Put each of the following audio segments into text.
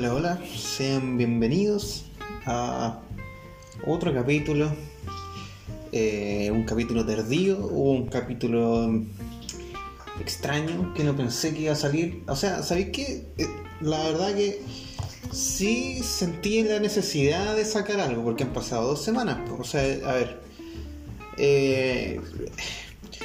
Hola, hola, sean bienvenidos a otro capítulo, eh, un capítulo tardío, un capítulo extraño que no pensé que iba a salir. O sea, ¿sabéis qué? Eh, la verdad que sí sentí la necesidad de sacar algo, porque han pasado dos semanas. O sea, a ver, eh,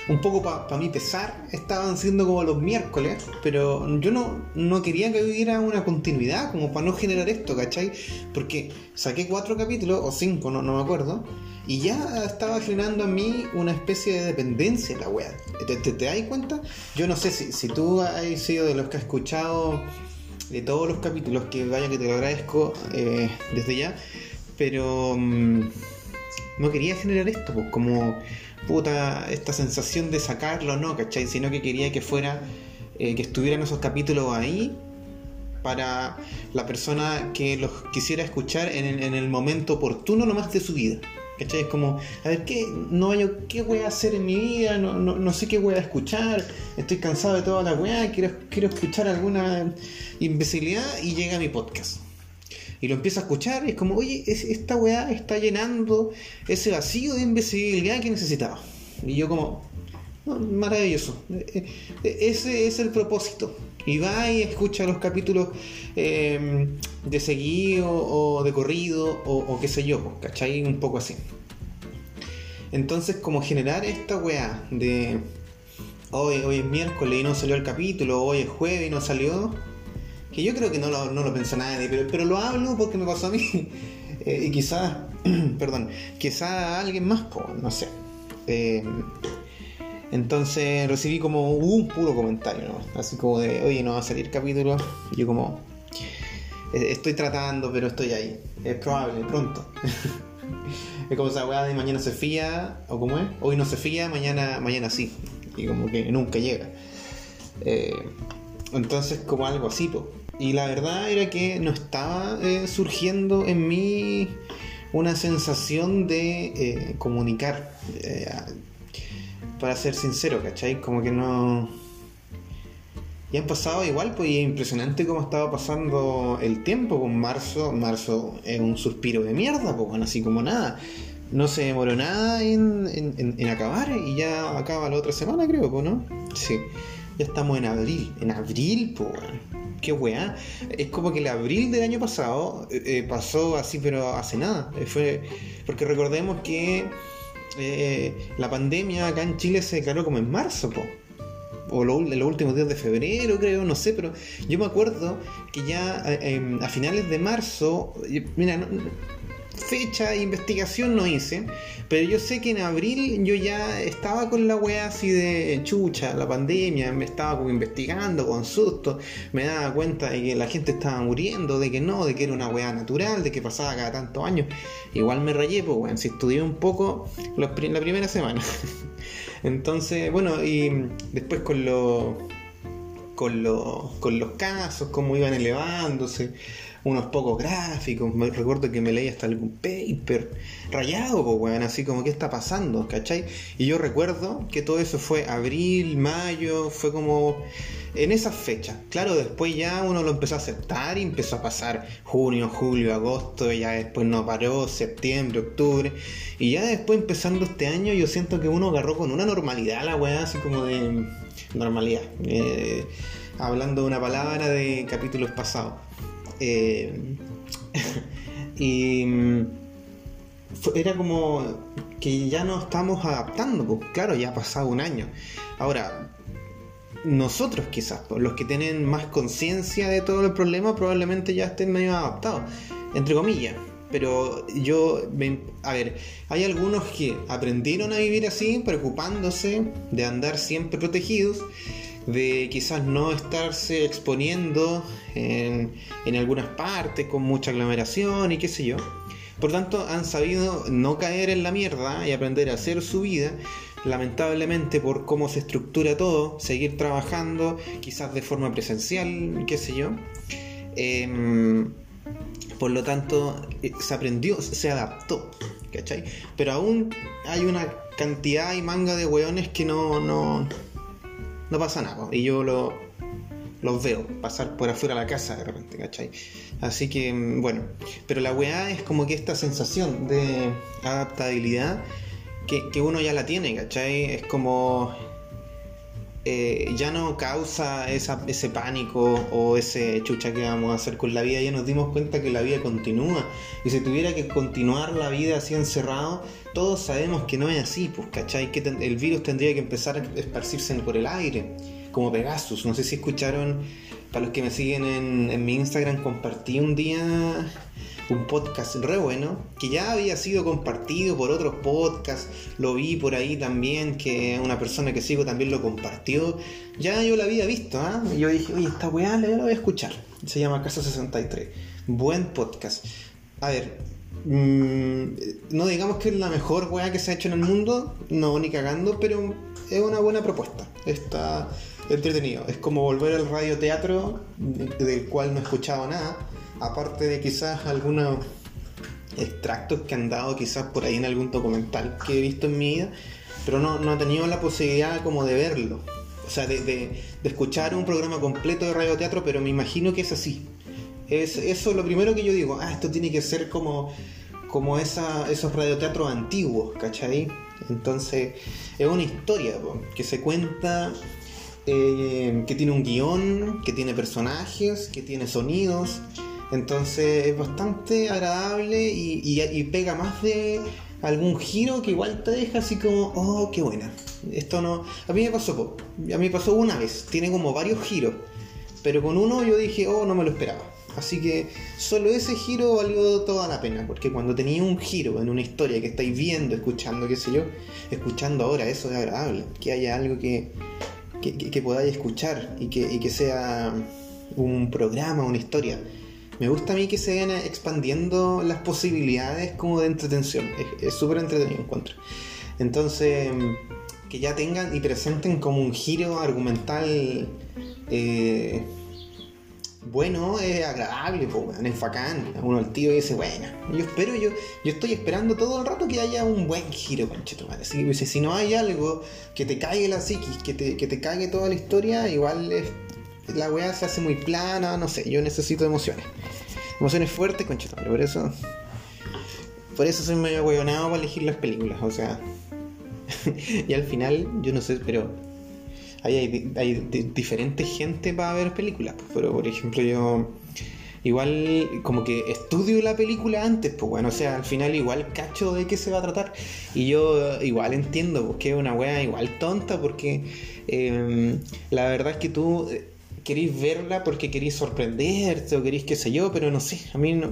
un poco para mi pesar, estaban siendo como los miércoles, pero yo no, no quería que hubiera una continuidad, como para no generar esto, ¿cachai? Porque saqué cuatro capítulos, o cinco, no, no me acuerdo, y ya estaba generando en mí una especie de dependencia la wea. ¿Te, te, das cuenta? Yo no sé si, si tú has sido de los que has escuchado de todos los capítulos, que vaya que te lo agradezco eh, desde ya, pero mm, no quería generar esto, pues como puta, esta sensación de sacarlo, no, ¿cachai? Sino que quería que fuera, eh, que estuvieran esos capítulos ahí para la persona que los quisiera escuchar en, en el momento oportuno nomás de su vida. ¿Cachai? Es como, a ver, ¿qué, no yo, ¿qué voy a hacer en mi vida? No, no, no sé qué voy a escuchar. Estoy cansado de toda la weá. Quiero, quiero escuchar alguna imbecilidad y llega mi podcast. Y lo empiezo a escuchar y es como, oye, esta weá está llenando ese vacío de imbecilidad que necesitaba. Y yo como, maravilloso. E, e, ese es el propósito. Y va y escucha los capítulos eh, de seguido o de corrido o, qué sé yo, ¿cachai? Un poco así. Entonces, como generar esta weá de hoy, hoy es miércoles y no salió el capítulo, hoy es jueves y no salió, que yo creo que no lo, no lo pensó nadie, pero, pero lo hablo porque me pasó a mí. Eh, y quizás, perdón, quizás alguien más, pues, no sé. Eh, entonces recibí como un puro comentario, ¿no? Así como de, oye, no va a salir capítulo. Y yo como, eh, estoy tratando, pero estoy ahí. Es probable, pronto. es como esa weá de mañana se fía, o como es, hoy no se fía, mañana, mañana sí. Y como que nunca llega. Eh, entonces como algo así, po. Y la verdad era que no estaba eh, surgiendo en mí una sensación de comunicar para ser sincero, ¿cachai? Como que no... Y han pasado igual, pues y es impresionante cómo estaba pasando el tiempo con marzo. Marzo es un suspiro de mierda, pues bueno, así como nada. No se demoró nada en, en, acabar y ya acaba la otra semana, creo, pues, ¿no? Sí. Ya estamos en abril. En abril, pues, qué weá. Es como que el abril del año pasado eh, eh, pasó así, pero hace nada. Eh, fue porque recordemos que la pandemia acá en Chile se declaró como en marzo, o en los últimos días de febrero, creo, no sé, pero yo me acuerdo que ya em, a finales de marzo, mira, fecha de investigación no hice, pero yo sé que en abril yo ya estaba con la weá así de chucha, la pandemia, me estaba como investigando con susto, me daba cuenta de que la gente estaba muriendo, de que no, de que era una weá natural, de que pasaba cada tantos años. Igual me rayé, pues weón, si estudié un poco la primera semana. Entonces, bueno, y después con los con, con los casos, cómo iban elevándose unos pocos gráficos, me recuerdo que me leí hasta algún paper rayado, weón, así como, ¿qué está pasando? ¿Cachai? Y yo recuerdo que todo eso fue abril, mayo, fue como en esas fechas. Claro, después ya uno lo empezó a aceptar y empezó a pasar junio, julio, agosto, y ya después no paró, septiembre, octubre. Y ya después empezando este año yo siento que uno agarró con una normalidad la weá, así como de normalidad. Eh, hablando de una palabra de capítulos pasados. Eh, y mm, era como que ya nos estamos adaptando, pues claro, ya ha pasado un año. Ahora, nosotros quizás, pues, los que tienen más conciencia de todo el problema, probablemente ya estén medio adaptados, entre comillas. Pero yo, a ver, hay algunos que aprendieron a vivir así, preocupándose de andar siempre protegidos de quizás no estarse exponiendo en, algunas partes con mucha aglomeración y qué sé yo. Por tanto, han sabido no caer en la mierda y aprender a hacer su vida. Lamentablemente, por cómo se estructura todo, seguir trabajando, quizás de forma presencial, qué sé yo. Em, por lo tanto, eh, se aprendió, se adaptó, ¿cachai? Pero aún hay una cantidad y manga de weones que no, no, no pasa nada. Y yo lo, los veo pasar por afuera de la casa de repente, ¿cachai? Así que, mm, bueno, pero la weá es como que esta sensación de adaptabilidad que, que uno ya la tiene, ¿cachai? Es como eh, ya no causa ese pánico o ese chucha que vamos a hacer con la vida, ya nos dimos cuenta que la vida continúa. Y si tuviera que continuar la vida así encerrado, todos sabemos que no es así, pues, ¿cachai? Que el virus tendría que empezar a esparcirse por el aire, como Pegasus. No sé si escucharon, para los que me siguen en, en mi Instagram, compartí un día un podcast re bueno, que ya había sido compartido por otros podcasts, lo vi por ahí también, que una persona que sigo también lo compartió, ya yo lo había visto, ¿ah? y yo dije, oye, esta weá la voy a escuchar, se llama Casa 63, buen podcast. A ver, mm, no digamos que es la mejor weá que se ha hecho en el mundo, no ni cagando, pero es una buena propuesta, está entretenido, es como volver al radioteatro del cual no he escuchado nada aparte de quizás algunos extractos que han dado quizás por ahí en algún documental que he visto en mi vida, pero no, no he tenido la posibilidad como de verlo. O sea, de, escuchar un programa completo de radioteatro, pero me imagino que es así. Es, eso es lo primero que yo digo, ah, esto tiene que ser como, como esa, esos radioteatros antiguos, ¿cachai? Entonces, es una historia que se cuenta, eh, que tiene un guion, que tiene personajes, que tiene sonidos, entonces es bastante agradable y, pega más de algún giro que igual te deja así como, oh, qué buena. Esto no. A mí me pasó, a mí me pasó una vez, tiene como varios giros, pero con uno yo dije, oh, no me lo esperaba. Así que solo ese giro valió toda la pena, porque cuando tenía un giro en una historia que estáis viendo, escuchando, qué sé yo, escuchando ahora, eso es agradable, que haya algo que, que, podáis escuchar y que, y que sea un programa, una historia me gusta a mí que se vayan expandiendo las posibilidades como de entretención. Es súper entretenido encuentro. Entonces, que ya tengan y presenten como un giro argumental eh, bueno, es agradable, pues, es bacán. Uno el tío dice, bueno, yo espero, yo, yo estoy esperando todo el rato que haya un buen giro, que si no hay algo que te caiga la psiquis, que te, que te caiga toda la historia, igual es la weá se hace muy plana, no sé, yo necesito emociones. Emociones fuertes, conchetumare, por eso. Por eso soy medio hueonado para elegir las películas, o sea. y al final, yo no sé, pero. Hay, hay, diferente gente para ver películas. Pues, pero por ejemplo, yo. Igual, como que estudio la película antes, pues bueno, o sea, al final igual cacho de qué se va a tratar. Y yo igual entiendo, pues que es una wea igual tonta, porque em, la verdad es que tú queréis verla porque queréis sorprenderte o queréis qué sé yo, pero no sé, a mí no...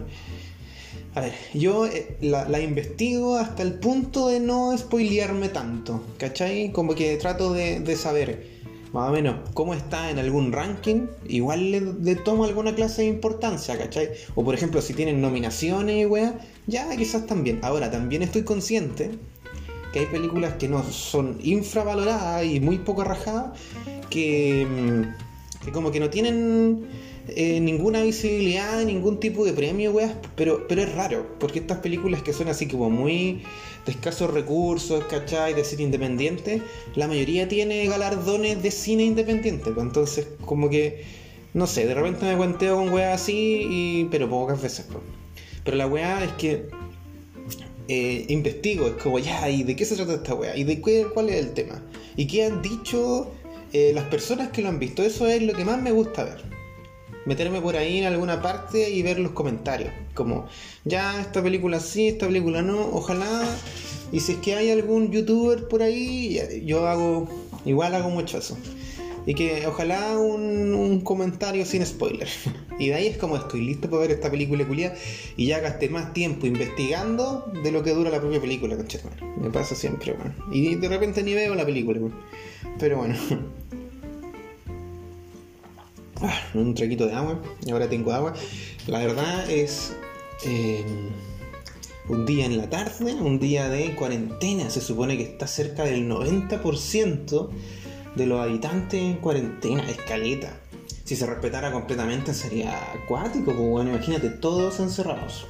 A ver, yo eh, la, investigo hasta el punto de no spoilearme tanto, ¿cachai? Como que trato de, saber más o menos cómo está en algún ranking, igual le, tomo alguna clase de importancia, ¿cachai? O por ejemplo, si tienen nominaciones y weá, ya quizás también. Ahora, también estoy consciente que hay películas que no son infravaloradas y muy poco rajadas, que mm, que como que no tienen eh, ninguna visibilidad, ningún tipo de premio, weas, pero, pero es raro, porque estas películas que son así como muy de escasos recursos, ¿cachai? De cine independiente, la mayoría tiene galardones de cine independiente, pues entonces como que, no sé, de repente me cuenteo con weas así, y, pero pocas veces, pues. Pero la wea es que eh, investigo, es como, ya, ¿y de qué se trata esta wea? ¿Y de qué, cuál es el tema? ¿Y qué han dicho eh, las personas que lo han visto, eso es lo que más me gusta ver. Meterme por ahí en alguna parte y ver los comentarios. Como, ya, esta película sí, esta película no, ojalá. Y si es que hay algún youtuber por ahí, yo hago, igual hago mucho eso. Y que ojalá un, comentario sin spoiler. Y de ahí es como estoy listo para ver esta película culia y ya gasté más tiempo investigando de lo que dura la propia película, Me pasa siempre, Y de repente ni veo la película, Pero bueno. Ah, un traquito de agua. Y ahora tengo agua. La verdad es. Eh, un día en la tarde, un día de cuarentena. Se supone que está cerca del 90% de los habitantes en cuarentena, escaleta. Si se respetara completamente sería acuático, pues bueno, imagínate, todos encerrados.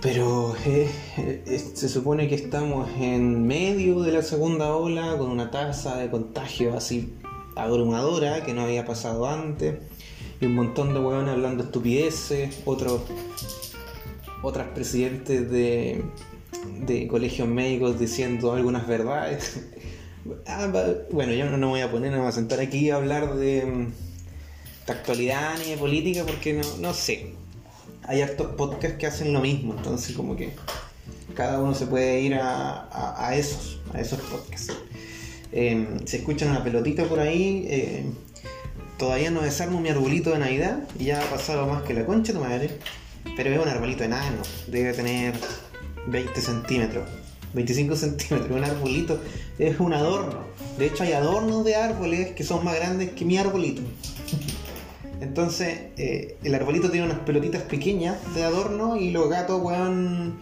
Pero eh, eh, se supone que estamos en medio de la segunda ola con una tasa de contagio así abrumadora que no había pasado antes. Y un montón de hueones hablando estupideces, otros otras presidentes de, de colegios médicos diciendo algunas verdades. Ah, bueno, yo no me voy a poner, no voy a sentar aquí a hablar de, de actualidad ni de política porque no, no sé. Hay hartos podcasts que hacen lo mismo, entonces como que cada uno se puede ir a, a, esos, a esos podcasts. Eh, se escucha una pelotita por ahí. Eh, todavía no desarmo mi arbolito de Navidad ya ha pasado más que la concha de madre. Pero es un arbolito enano, debe tener 20 centímetros. 25 centímetros, un arbolito, es un adorno. De hecho hay adornos de árboles que son más grandes que mi arbolito. Entonces, eh, el arbolito tiene unas pelotitas pequeñas de adorno y los gatos, weón,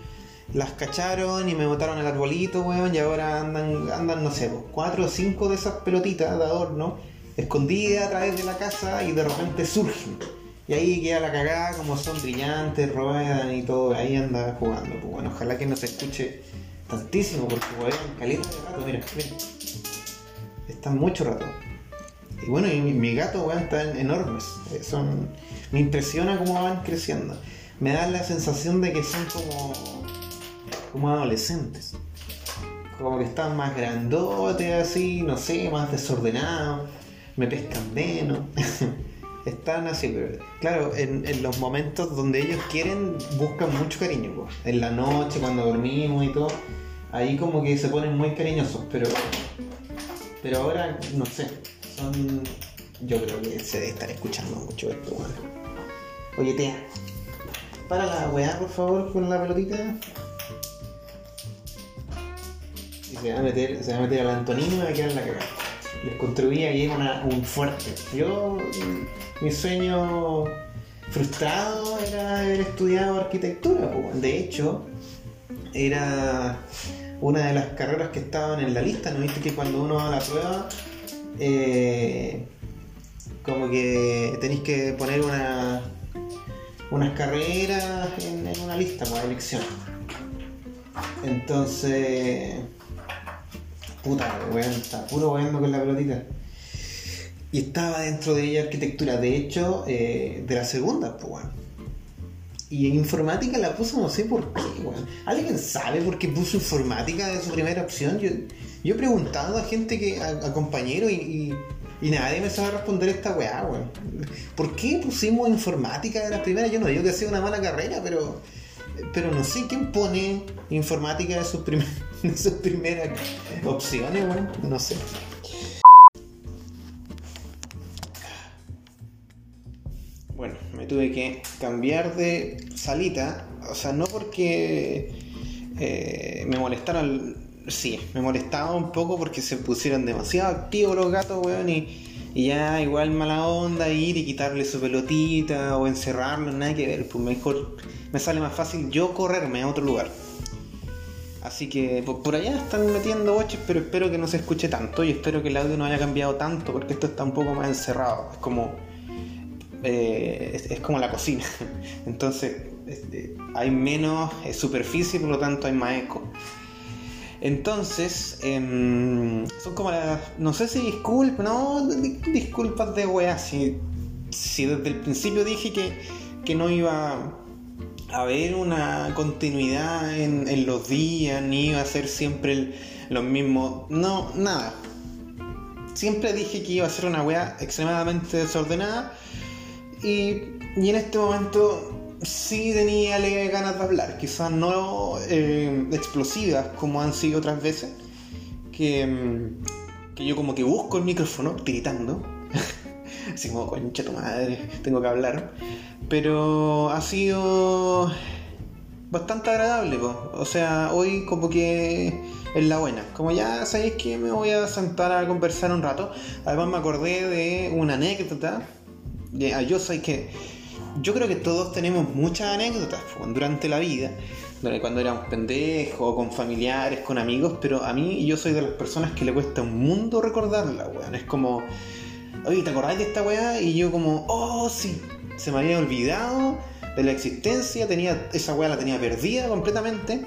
las cacharon y me botaron el arbolito, weón, y ahora andan, andan no sé, pues, cuatro o cinco de esas pelotitas de adorno escondidas a través de la casa y de repente surgen. Y ahí queda la cagada, como son brillantes, ruedan y todo, ahí anda jugando. Pues bueno, ojalá que no se escuche tantísimo, porque weón, caleta de rato, mira, mira. Están mucho rato. Y bueno, y mi, mi gato, weón, están enormes. Eh, Son. Me impresiona cómo van creciendo. Me da la sensación de que son como. Como adolescentes. Como que están más grandotes así, no sé, más desordenados. Me pescan menos. Están así, pero claro, en, en los momentos donde ellos quieren, buscan mucho cariño. En la noche, cuando dormimos y todo, ahí como que se ponen muy cariñosos, pero pero ahora, no sé, son. Yo creo que se debe estar escuchando mucho esto, weón. Oye, tía, para la weá, por favor, con la pelotita. Y se va a meter, se va a meter al Antonino y va a quedar en la cagada. Les construí ahí un fuerte. Yo, mi sueño frustrado era haber estudiado arquitectura. De hecho, era una de las carreras que estaban en la lista. ¿No viste que cuando uno va a la prueba, eh, como que tenéis que poner una, unas carreras en, en una lista para elección? Entonces, puta, weón, está puro weando con la pelotita. Y estaba dentro de ella arquitectura, de hecho, eh, de la segunda, pues weón. Y en informática la puso no sé por qué, weón. ¿Alguien sabe por qué puso informática de su primera opción? Yo, yo he preguntado a gente que, a, a compañeros y, y- nadie me sabe responder esta weá, weón. ¿Por qué pusimos informática de la primera? Yo no digo que sea una mala carrera, pero, pero no sé quién pone informática de sus, primer- sus primeras opciones, weón. No sé. Bueno, me tuve que cambiar de salita, o sea, no porque eh, me molestaron, sí, me molestaba un poco porque se pusieron demasiado activos los gatos, weón, y, y ya igual mala onda ir y quitarle su pelotita o encerrarlo, nada que ver, pues mejor me sale más fácil yo correrme a otro lugar. Así que por, allá están metiendo boches, pero espero que no se escuche tanto y espero que el audio no haya cambiado tanto porque esto está un poco más encerrado, es como eh, es, como la cocina. Entonces este, hay menos eh, superficie, por lo tanto hay más eco. Entonces, em, son como las. No sé si disculpas, no, di- disculpas de weá. Si, si desde el principio dije que, que no iba haber una continuidad en, los días, ni iba a ser siempre los mismos. No, nada. Siempre dije que iba a ser una weá extremadamente desordenada. Y, y en este momento sí tenía ganas de hablar, quizás no eh, explosivas como han sido otras veces, que, mm, que yo como que busco el micrófono tiritando, así como concha tu madre, tengo que hablar, pero ha sido bastante agradable, po. o sea, hoy como que es la buena, como ya sabéis que me voy a sentar a conversar un rato, además me acordé de una anécdota, ah, yo sé que yo creo que todos tenemos muchas anécdotas durante la vida, cuando éramos pendejos, con familiares, con amigos, pero a mí yo soy de las personas que le cuesta un mundo recordarla, weón. Es como, oye, ¿te acordás de esta weá? Y yo como, oh, sí, se me había olvidado de la existencia, tenía, esa weá la tenía perdida completamente.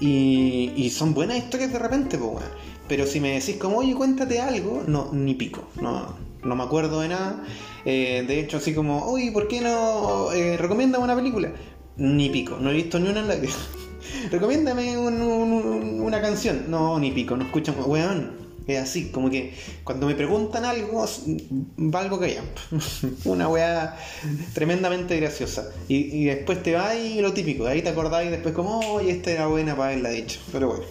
Y, y son buenas historias de repente, pues, weón. Pero si me decís como, oye, cuéntate algo, no, ni pico, no, no me acuerdo de nada. Eh, de hecho, así como, oye, ¿por qué no eh, recomiéndame una película? Ni pico, no he visto ni una en la vida. Recomiéndame una canción. No, ni pico, no escuchan, weón. Es así, como que cuando me preguntan algo, valgo que Una weá tremendamente graciosa. Y, después te va y lo típico, ahí te acordáis después como, oye, esta era buena para haberla dicho. Pero bueno.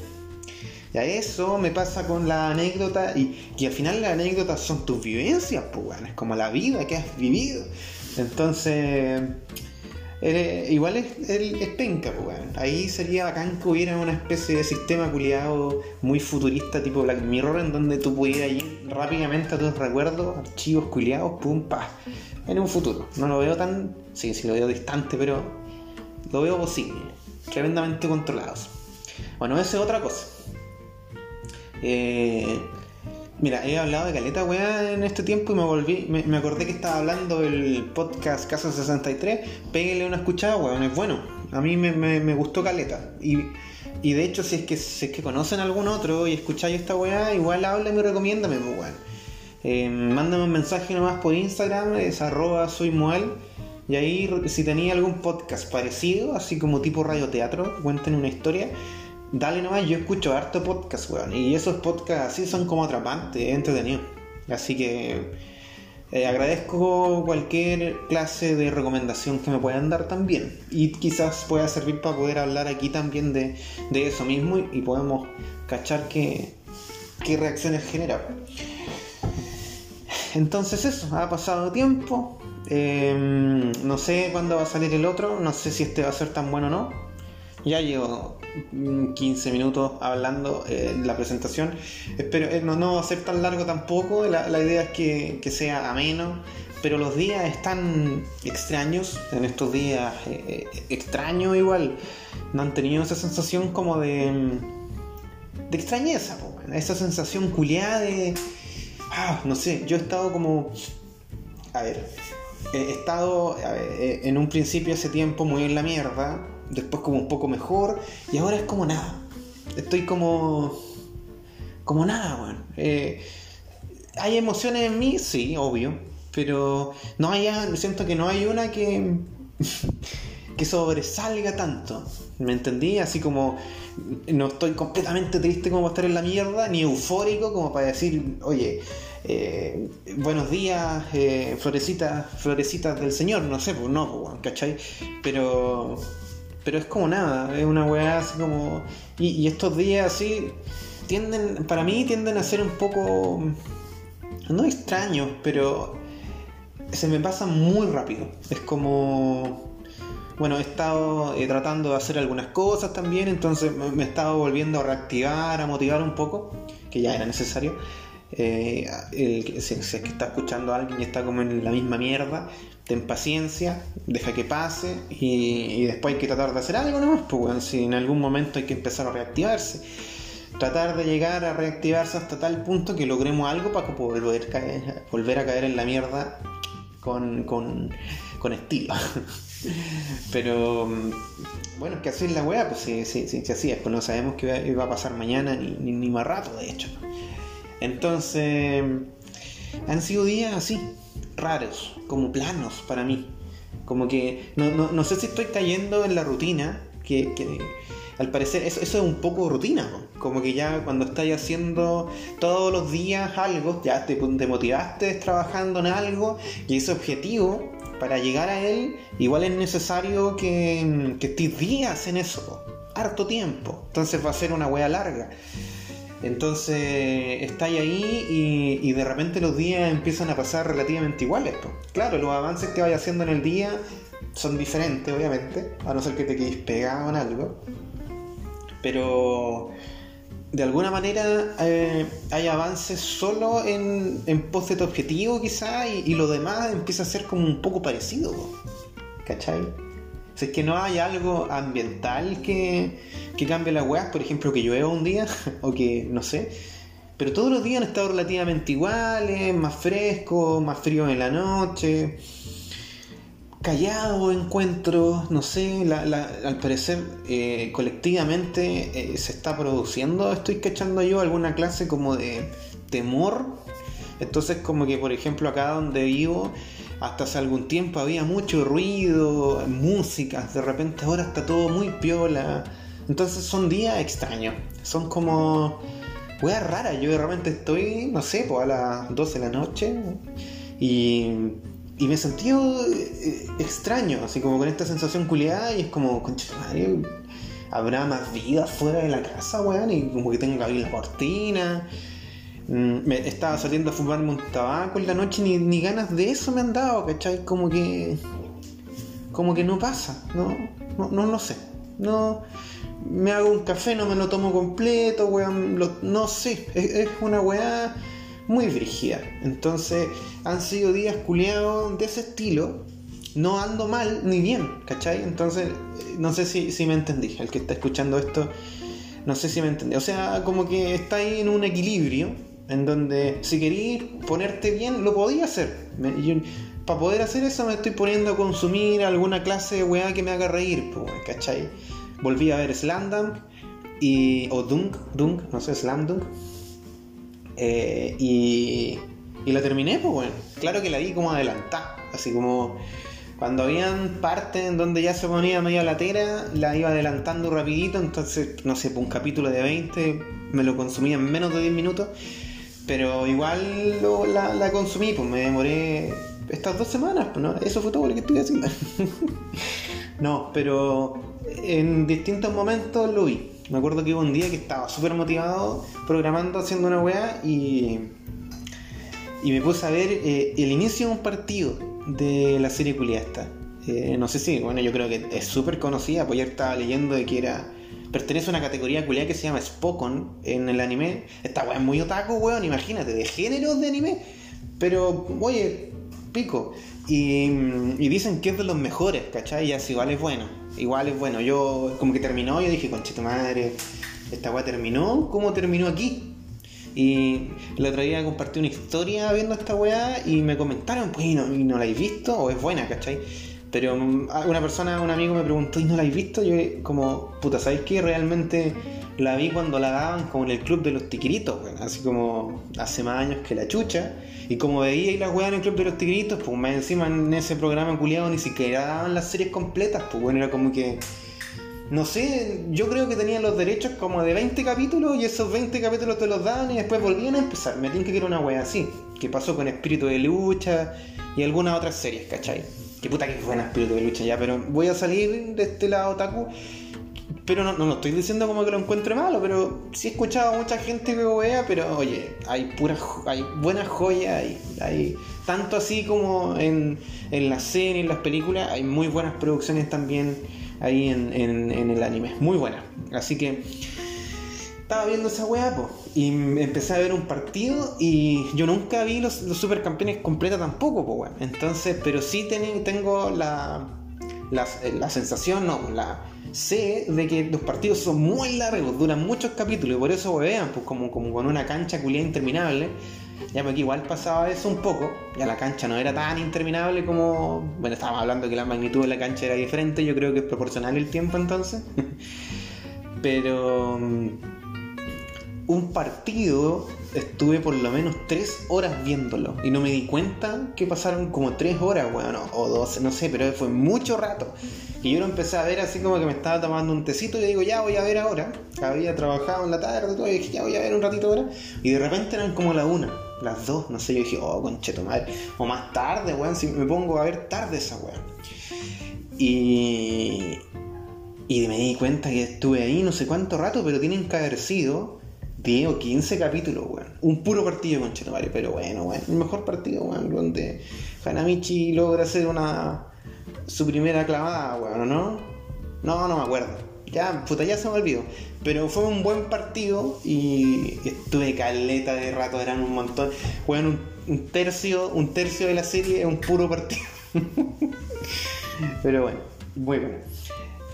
Ya eso me pasa con la anécdota y que al final las anécdotas son tus vivencias, pues bueno, es como la vida que has vivido. Entonces, igual es, es penca, pues, Ahí sería bacán que hubiera una especie de sistema culiado muy futurista, tipo Black Mirror, en donde tú pudieras ir rápidamente a tus recuerdos, archivos culiados, pum, pa. En un futuro. No lo veo tan. Sí, sí lo veo distante, pero lo veo posible. Tremendamente controlados. Bueno, esa es otra cosa. Eh, Mira, he hablado de caleta, weá, en este tiempo y me volví, me, acordé que estaba hablando del podcast Casa 63. Péguele una escuchada, weón, es bueno. A mí me, gustó caleta. Y, de hecho, si es que si es que conocen algún otro y escucháis esta weá, igual habla y recomiéndame, pues, weón. Eh, mándame un mensaje nomás por Instagram, es arroba soy Y ahí, si tenía algún podcast parecido, así como tipo radioteatro, cuenten una historia dale nomás, yo escucho harto podcast, weón. Y esos podcasts así son como atrapantes, entretenidos. Así que eh, agradezco cualquier clase de recomendación que me puedan dar también. Y quizás pueda servir para poder hablar aquí también de, eso mismo y, podemos cachar qué, qué reacciones genera. Entonces eso, ha pasado tiempo. Em, no sé cuándo va a salir el otro, no sé si este va a ser tan bueno o no. Ya llevo 15 minutos hablando eh, en la presentación. Espero, eh, no, no va tan largo tampoco. La, idea es que, sea ameno. Pero los días están extraños. En estos días eh, extraño igual. No han tenido esa sensación como de. de extrañeza. esa sensación culiada de. Ah, no sé, yo he estado como. A ver. He estado en un principio hace tiempo muy en la mierda después como un poco mejor y ahora es como nada. Estoy como... como nada, weón. Eh, ¿Hay emociones en mí? Sí, obvio. Pero no hay, siento que no hay una que, que sobresalga tanto. ¿Me entendí? Así como no estoy completamente triste como para estar en la mierda, ni eufórico como para decir, oye, eh, buenos días, eh, florecitas, florecitas del Señor, no sé, pues no, pues, ¿cachai? Pero pero es como nada, es una weá así como. Y, estos días así tienden, para mí tienden a ser un poco. No extraños, pero se me pasan muy rápido. Es como. Bueno, he estado eh, tratando de hacer algunas cosas también, entonces me he estado volviendo a reactivar, a motivar un poco, que ya era necesario. Eh, el, si, es que está escuchando a alguien y está como en la misma mierda, ten paciencia, deja que pase y, después hay que tratar de hacer algo nomás, pues bueno, si en algún momento hay que empezar a reactivarse. Tratar de llegar a reactivarse hasta tal punto que logremos algo para volver, caer, volver a caer en la mierda con, con, estilo. Pero bueno, es que así es la weá, pues sí, así es, pues no sabemos qué va a pasar mañana ni, ni, ni más rato, de hecho. Entonces, han sido días así, raros, como planos para mí. Como que no, sé si estoy cayendo en la rutina, que, al parecer eso, es un poco rutina, como que ya cuando estás haciendo todos los días algo, ya te, motivaste trabajando en algo y ese objetivo, para llegar a él, igual es necesario que, que estés días en eso, harto tiempo, entonces va a ser una wea larga. Entonces estáis ahí y, de repente los días empiezan a pasar relativamente iguales. Claro, los avances que vayas haciendo en el día son diferentes, obviamente, a no ser que te quedes pegado en algo. Pero de alguna manera eh, hay avances solo en, en pos de tu objetivo quizá y, y, lo demás empieza a ser como un poco parecido. ¿Cachai? Si es que no hay algo ambiental que, que cambie las weas, por ejemplo, que llueva un día, o que no sé. Pero todos los días han estado relativamente iguales, más frescos, más fríos en la noche. callado encuentro, no sé, al parecer eh, colectivamente eh, se está produciendo, estoy cachando yo alguna clase como de temor. Entonces como que por ejemplo acá donde vivo, hasta hace algún tiempo había mucho ruido, música, de repente ahora está todo muy piola. Entonces son días extraños, son como weas raras. Yo de repente estoy, no sé, pues a las 12 de la noche y y me sentí eh, extraño, así como con esta sensación culiada y es como, concha habrá más vida fuera de la casa, weón, y como que tengo que abrir la cortina. Mm, me estaba saliendo a fumarme un tabaco en la noche, ni, ni ganas de eso me han dado, ¿cachai? Como que. Como que no pasa, no, no, no lo sé. No. Me hago un café, no me lo tomo completo, weón. no sé, es, una weá muy brígida. Entonces han sido días culiados de ese estilo. No ando mal ni bien, ¿cachai? Entonces, no sé si, si me entendí. El que está escuchando esto, no sé si me entendí. O sea, como que está ahí en un equilibrio en donde si quería ponerte bien, lo podía hacer. para poder hacer eso me estoy poniendo a consumir alguna clase de weá que me haga reír, ¿cachai? Volví a ver Slam y, o Dunk, Dunk, no sé, Slam Dunk. Eh, y, y la terminé, pues bueno. Claro que la vi como adelantada. Así como cuando habían partes en donde ya se ponía medio latera, la iba adelantando rapidito. Entonces, no sé, pues un capítulo de 20 me lo consumía en menos de 10 minutos. Pero igual la, la, consumí, pues me demoré estas dos semanas, pues, ¿no? Eso fue todo lo que estuve haciendo. no, pero en distintos momentos lo vi. Me acuerdo que hubo un día que estaba súper motivado programando, haciendo una weá y, y me puse a ver eh, el inicio de un partido de la serie culiasta. Eh, no sé si, bueno, yo creo que es súper conocida, pues ya estaba leyendo de que era. Pertenece a una categoría culiada que se llama Spokon en el anime. Esta weá es muy otaku, weón, imagínate, de géneros de anime. Pero, oye, pico. Y, dicen que es de los mejores, ¿cachai? Y así igual es bueno igual es bueno. Yo, como que terminó, yo dije, conchito madre, esta weá terminó, ¿cómo terminó aquí? Y el otro día compartí una historia viendo esta weá y me comentaron, pues, ¿y no, la habéis visto? ¿O es buena, cachai? Pero mm, una persona, un amigo me preguntó, ¿y no la habéis visto? Yo, como, puta, ¿sabéis qué? Realmente la vi cuando la daban como en el club de los tiquiritos, así como hace más años que la chucha. Y como veía y la weá en el club de los tigritos, pues más encima en ese programa culiado ni siquiera daban las series completas, pues bueno, era como que. No sé, yo creo que tenían los derechos como de 20 capítulos y esos 20 capítulos te los daban y después volvían a empezar. Me tienen que era una wea así, que pasó con Espíritu de Lucha y algunas otras series, ¿cachai? Que puta que buena Espíritu de Lucha ya, pero voy a salir de este lado Taku pero no, no, no, estoy diciendo como que lo encuentre malo, pero sí he escuchado a mucha gente que vea, pero oye, hay puras, hay buenas joyas, hay, tanto así como en, en la serie, en las películas, hay muy buenas producciones también ahí en, el anime, muy buenas. Así que estaba viendo esa weá, y empecé a ver un partido y yo nunca vi los, supercampeones completa tampoco, po, Entonces, pero sí tengo la, la, la sensación, no, la sé de que los partidos son muy largos, duran muchos capítulos y por eso vean, pues como, como con una cancha culiada interminable. Ya porque igual pasaba eso un poco, ya la cancha no era tan interminable como, bueno, estábamos hablando que la magnitud de la cancha era diferente, yo creo que es proporcional el tiempo entonces. Pero mm, un partido estuve por lo menos tres horas viéndolo y no me di cuenta que pasaron como tres horas, bueno, o dos, no sé, pero fue mucho rato. Y yo lo empecé a ver así como que me estaba tomando un tecito y digo, ya voy a ver ahora. Había trabajado en la tarde todo, y dije, ya voy a ver un ratito ahora. Y de repente eran como la una, las dos, no sé, yo dije, oh, concheto madre. O más tarde, weón, si me pongo a ver tarde esa weón. Y. Y me di cuenta que estuve ahí no sé cuánto rato, pero tienen que haber sido 10 o 15 capítulos, weón. Un puro partido con Chetumare, pero bueno, weón. El mejor partido, weón, donde Hanamichi logra hacer una. su primera clavada, weón, ¿no? No, no me acuerdo. Ya, puta, ya se me olvidó. Pero fue un buen partido y estuve caleta de rato, eran un montón. Weón, un, tercio, un tercio de la serie es un puro partido. pero bueno, muy bueno.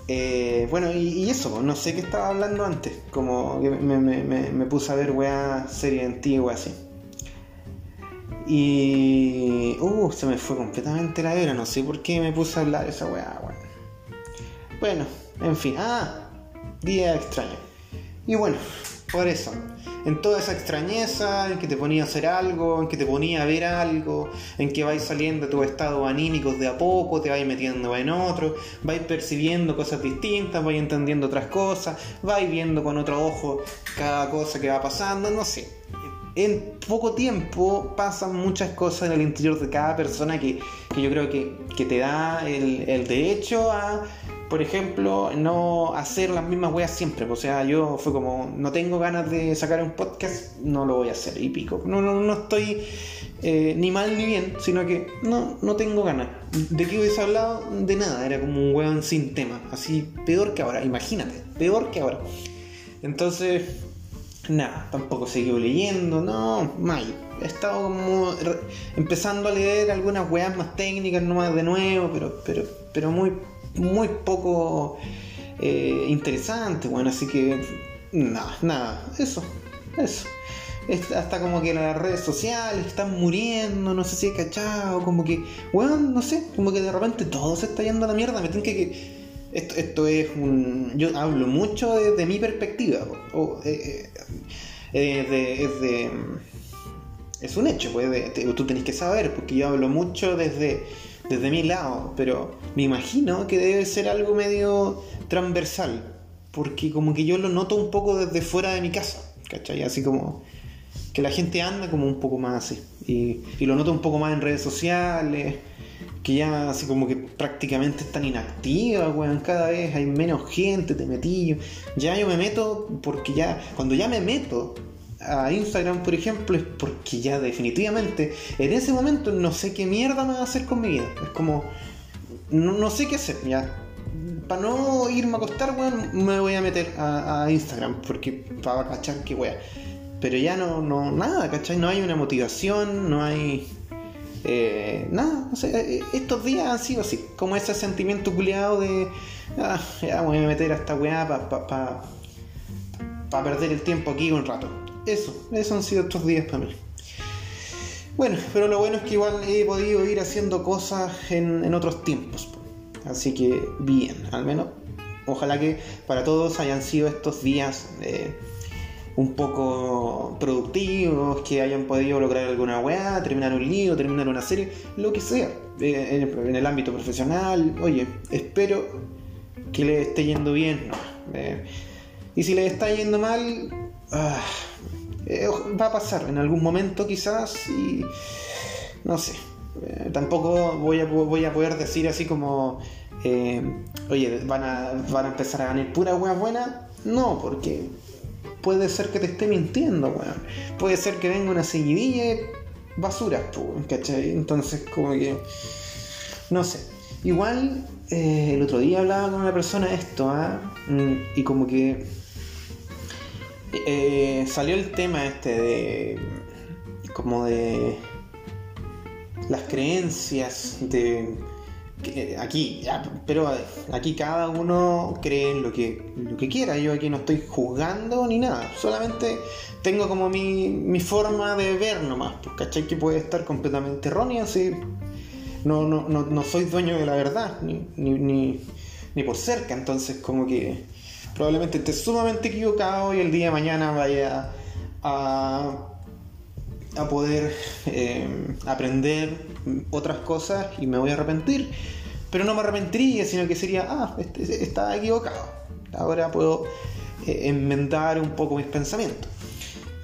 Eh, bueno, y, eso, no sé qué estaba hablando antes, como que me, puse a ver weá serie antigua así. Y. Uh, se me fue completamente la hora. No sé por qué me puse a hablar esa weá. Bueno, en fin. Ah, día extraño. Y bueno, por eso. En toda esa extrañeza, en que te ponía a hacer algo, en que te ponía a ver algo, en que vais saliendo de tu estado anímico de a poco, te vais metiendo en otro, vais percibiendo cosas distintas, vais entendiendo otras cosas, vais viendo con otro ojo cada cosa que va pasando, no sé. En poco tiempo pasan muchas cosas en el interior de cada persona que, yo creo que, te da el, el, derecho a, por ejemplo, no hacer las mismas weas siempre. O sea, yo fue como, no tengo ganas de sacar un podcast, no lo voy a hacer y pico. No, no, no estoy eh, ni mal ni bien, sino que no, no tengo ganas. ¿De qué hubiese hablado? De nada, era como un weón sin tema. Así, peor que ahora, imagínate, peor que ahora. Entonces, nada, tampoco seguido leyendo, no, mal. He estado como empezando a leer algunas weas más técnicas nomás de nuevo, pero, pero, pero muy, muy poco eh, interesante, bueno, así que nada, nada, eso, eso. hasta como que las redes sociales están muriendo, no sé si he cachado, como que, weón, no sé, como que de repente todo se está yendo a la mierda, me tienen que, esto, esto, es un. Yo hablo mucho desde mi perspectiva. O, eh, eh, es de. Es un hecho, pues, tú tenés que saber, porque yo hablo mucho desde, desde mi lado, pero me imagino que debe ser algo medio transversal, porque como que yo lo noto un poco desde fuera de mi casa, ¿cachai? Así como que la gente anda como un poco más así, y, lo noto un poco más en redes sociales, que ya así como que prácticamente están inactivas, weón. Cada vez hay menos gente, te metí. Ya yo me meto porque ya, cuando ya me meto a Instagram, por ejemplo, es porque ya definitivamente en ese momento no sé qué mierda me va a hacer con mi vida. Es como, no, sé qué hacer, ya. Para no irme a acostar, weón, me voy a meter a, Instagram porque para cachar qué weón. Pero ya no, no, nada, ¿cachai? No hay una motivación, no hay eh, nada, eh, estos días han sido así, como ese sentimiento culiado de, ah, ya voy a meter a esta weá para pa, perder el tiempo aquí un rato. Eso, esos han sido estos días para mí. Bueno, pero lo bueno es que igual he podido ir haciendo cosas en, otros tiempos. Así que bien, al menos. Ojalá que para todos hayan sido estos días eh, un poco productivos, que hayan podido lograr alguna weá, terminar un libro, terminar una serie, lo que sea, eh, en, el, ámbito profesional. Oye, espero que le esté yendo bien. Eh, y si le está yendo mal, ah, eh, va a pasar en algún momento quizás y no sé. tampoco voy a, voy a poder decir así como, oye, van a, van a empezar a ganar pura weá buena. No, porque puede ser que te esté mintiendo, weón. Puede ser que venga una seguidilla de basura, ¿cachai? Entonces, como que. No sé. Igual, eh, el otro día hablaba con una persona de esto, ¿ah? Mm, y como que. Eh, salió el tema este de. como de. las creencias de aquí, pero aquí cada uno cree en lo que, lo que quiera. Yo aquí no estoy juzgando ni nada. Solamente tengo como mi, forma de ver nomás. Pues, ¿cachai? Que puede estar completamente errónea. Así. No, no, no, soy dueño de la verdad, ni, ni, ni, por cerca. Entonces, como que probablemente esté sumamente equivocado y el día de mañana vaya a a poder eh, aprender otras cosas y me voy a arrepentir. Pero no me arrepentiría, sino que sería, ah, este, estaba equivocado. Ahora puedo eh, enmendar un poco mis pensamientos.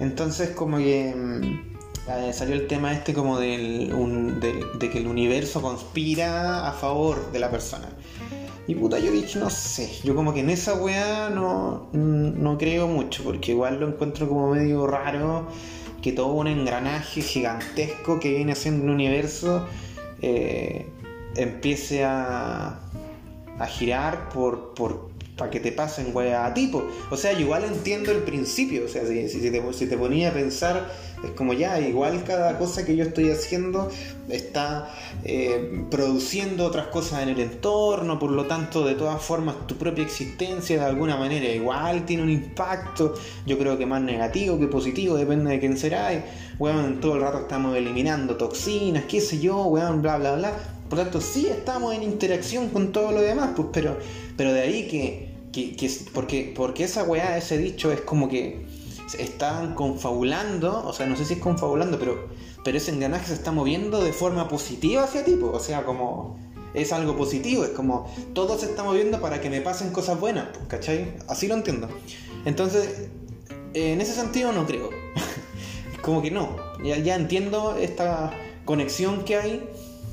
Entonces como que mm, eh, salió el tema este como del, de, que el universo conspira a favor de la persona. Y puta, yo dije, no sé, yo como que en esa weá no, no creo mucho, porque igual lo encuentro como medio raro que todo un engranaje gigantesco que viene haciendo un universo eh, empiece a, a girar por, por para que te pasen weá a tipo. O sea, yo igual entiendo el principio. O sea, si, te, si te ponía a pensar Es como ya, igual cada cosa que yo estoy haciendo está eh, produciendo otras cosas en el entorno, por lo tanto, de todas formas, tu propia existencia de alguna manera igual tiene un impacto, yo creo que más negativo que positivo, depende de quién será. Y, weón, todo el rato estamos eliminando toxinas, qué sé yo, weón, bla, bla, bla. Por lo tanto, sí estamos en interacción con todo lo demás, pues, pero, pero de ahí que, que, porque, porque esa weá, ese dicho es como que están confabulando, o sea, no sé si es confabulando, pero, pero ese engranaje se está moviendo de forma positiva hacia ti, o sea, como es algo positivo, es como todo se está moviendo para que me pasen cosas buenas, ¿cachai? Así lo entiendo. Entonces, en ese sentido no creo. como que no, ya, ya entiendo esta conexión que hay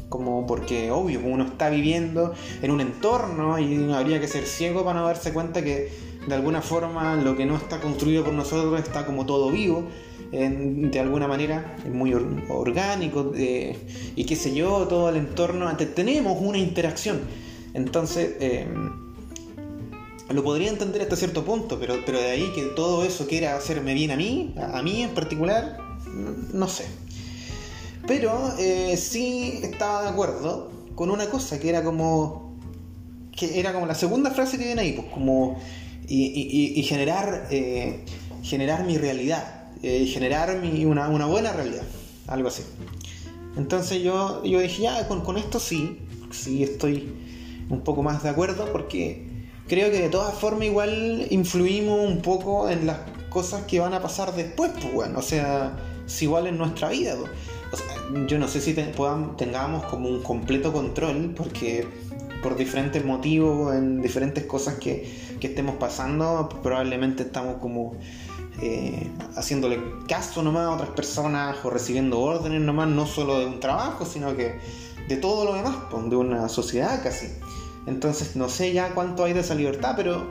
como porque obvio uno está viviendo en un entorno y habría que ser ciego para no darse cuenta que de alguna forma lo que no está construido por nosotros está como todo vivo de alguna manera muy orgánico y qué sé yo todo el entorno tenemos una interacción entonces eh, lo podría entender hasta cierto punto pero, pero de ahí que todo eso quiera hacerme bien a mí a mí en particular no sé pero eh, sí estaba de acuerdo con una cosa que era como. que era como la segunda frase que viene ahí, pues como. Y, generar. Eh, generar mi realidad. Eh, generar mi, una, buena realidad. Algo así. Entonces yo, yo dije, ya, con, con esto sí, sí estoy un poco más de acuerdo porque creo que de todas formas igual influimos un poco en las cosas que van a pasar después, pues bueno, o sea, es igual en nuestra vida. Pues yo no sé si tengamos como un completo control, porque por diferentes motivos, en diferentes cosas que, estemos pasando, probablemente estamos como eh, haciéndole caso nomás a otras personas o recibiendo órdenes nomás, no solo de un trabajo, sino que de todo lo demás, pues, de una sociedad casi. Entonces no sé ya cuánto hay de esa libertad, pero,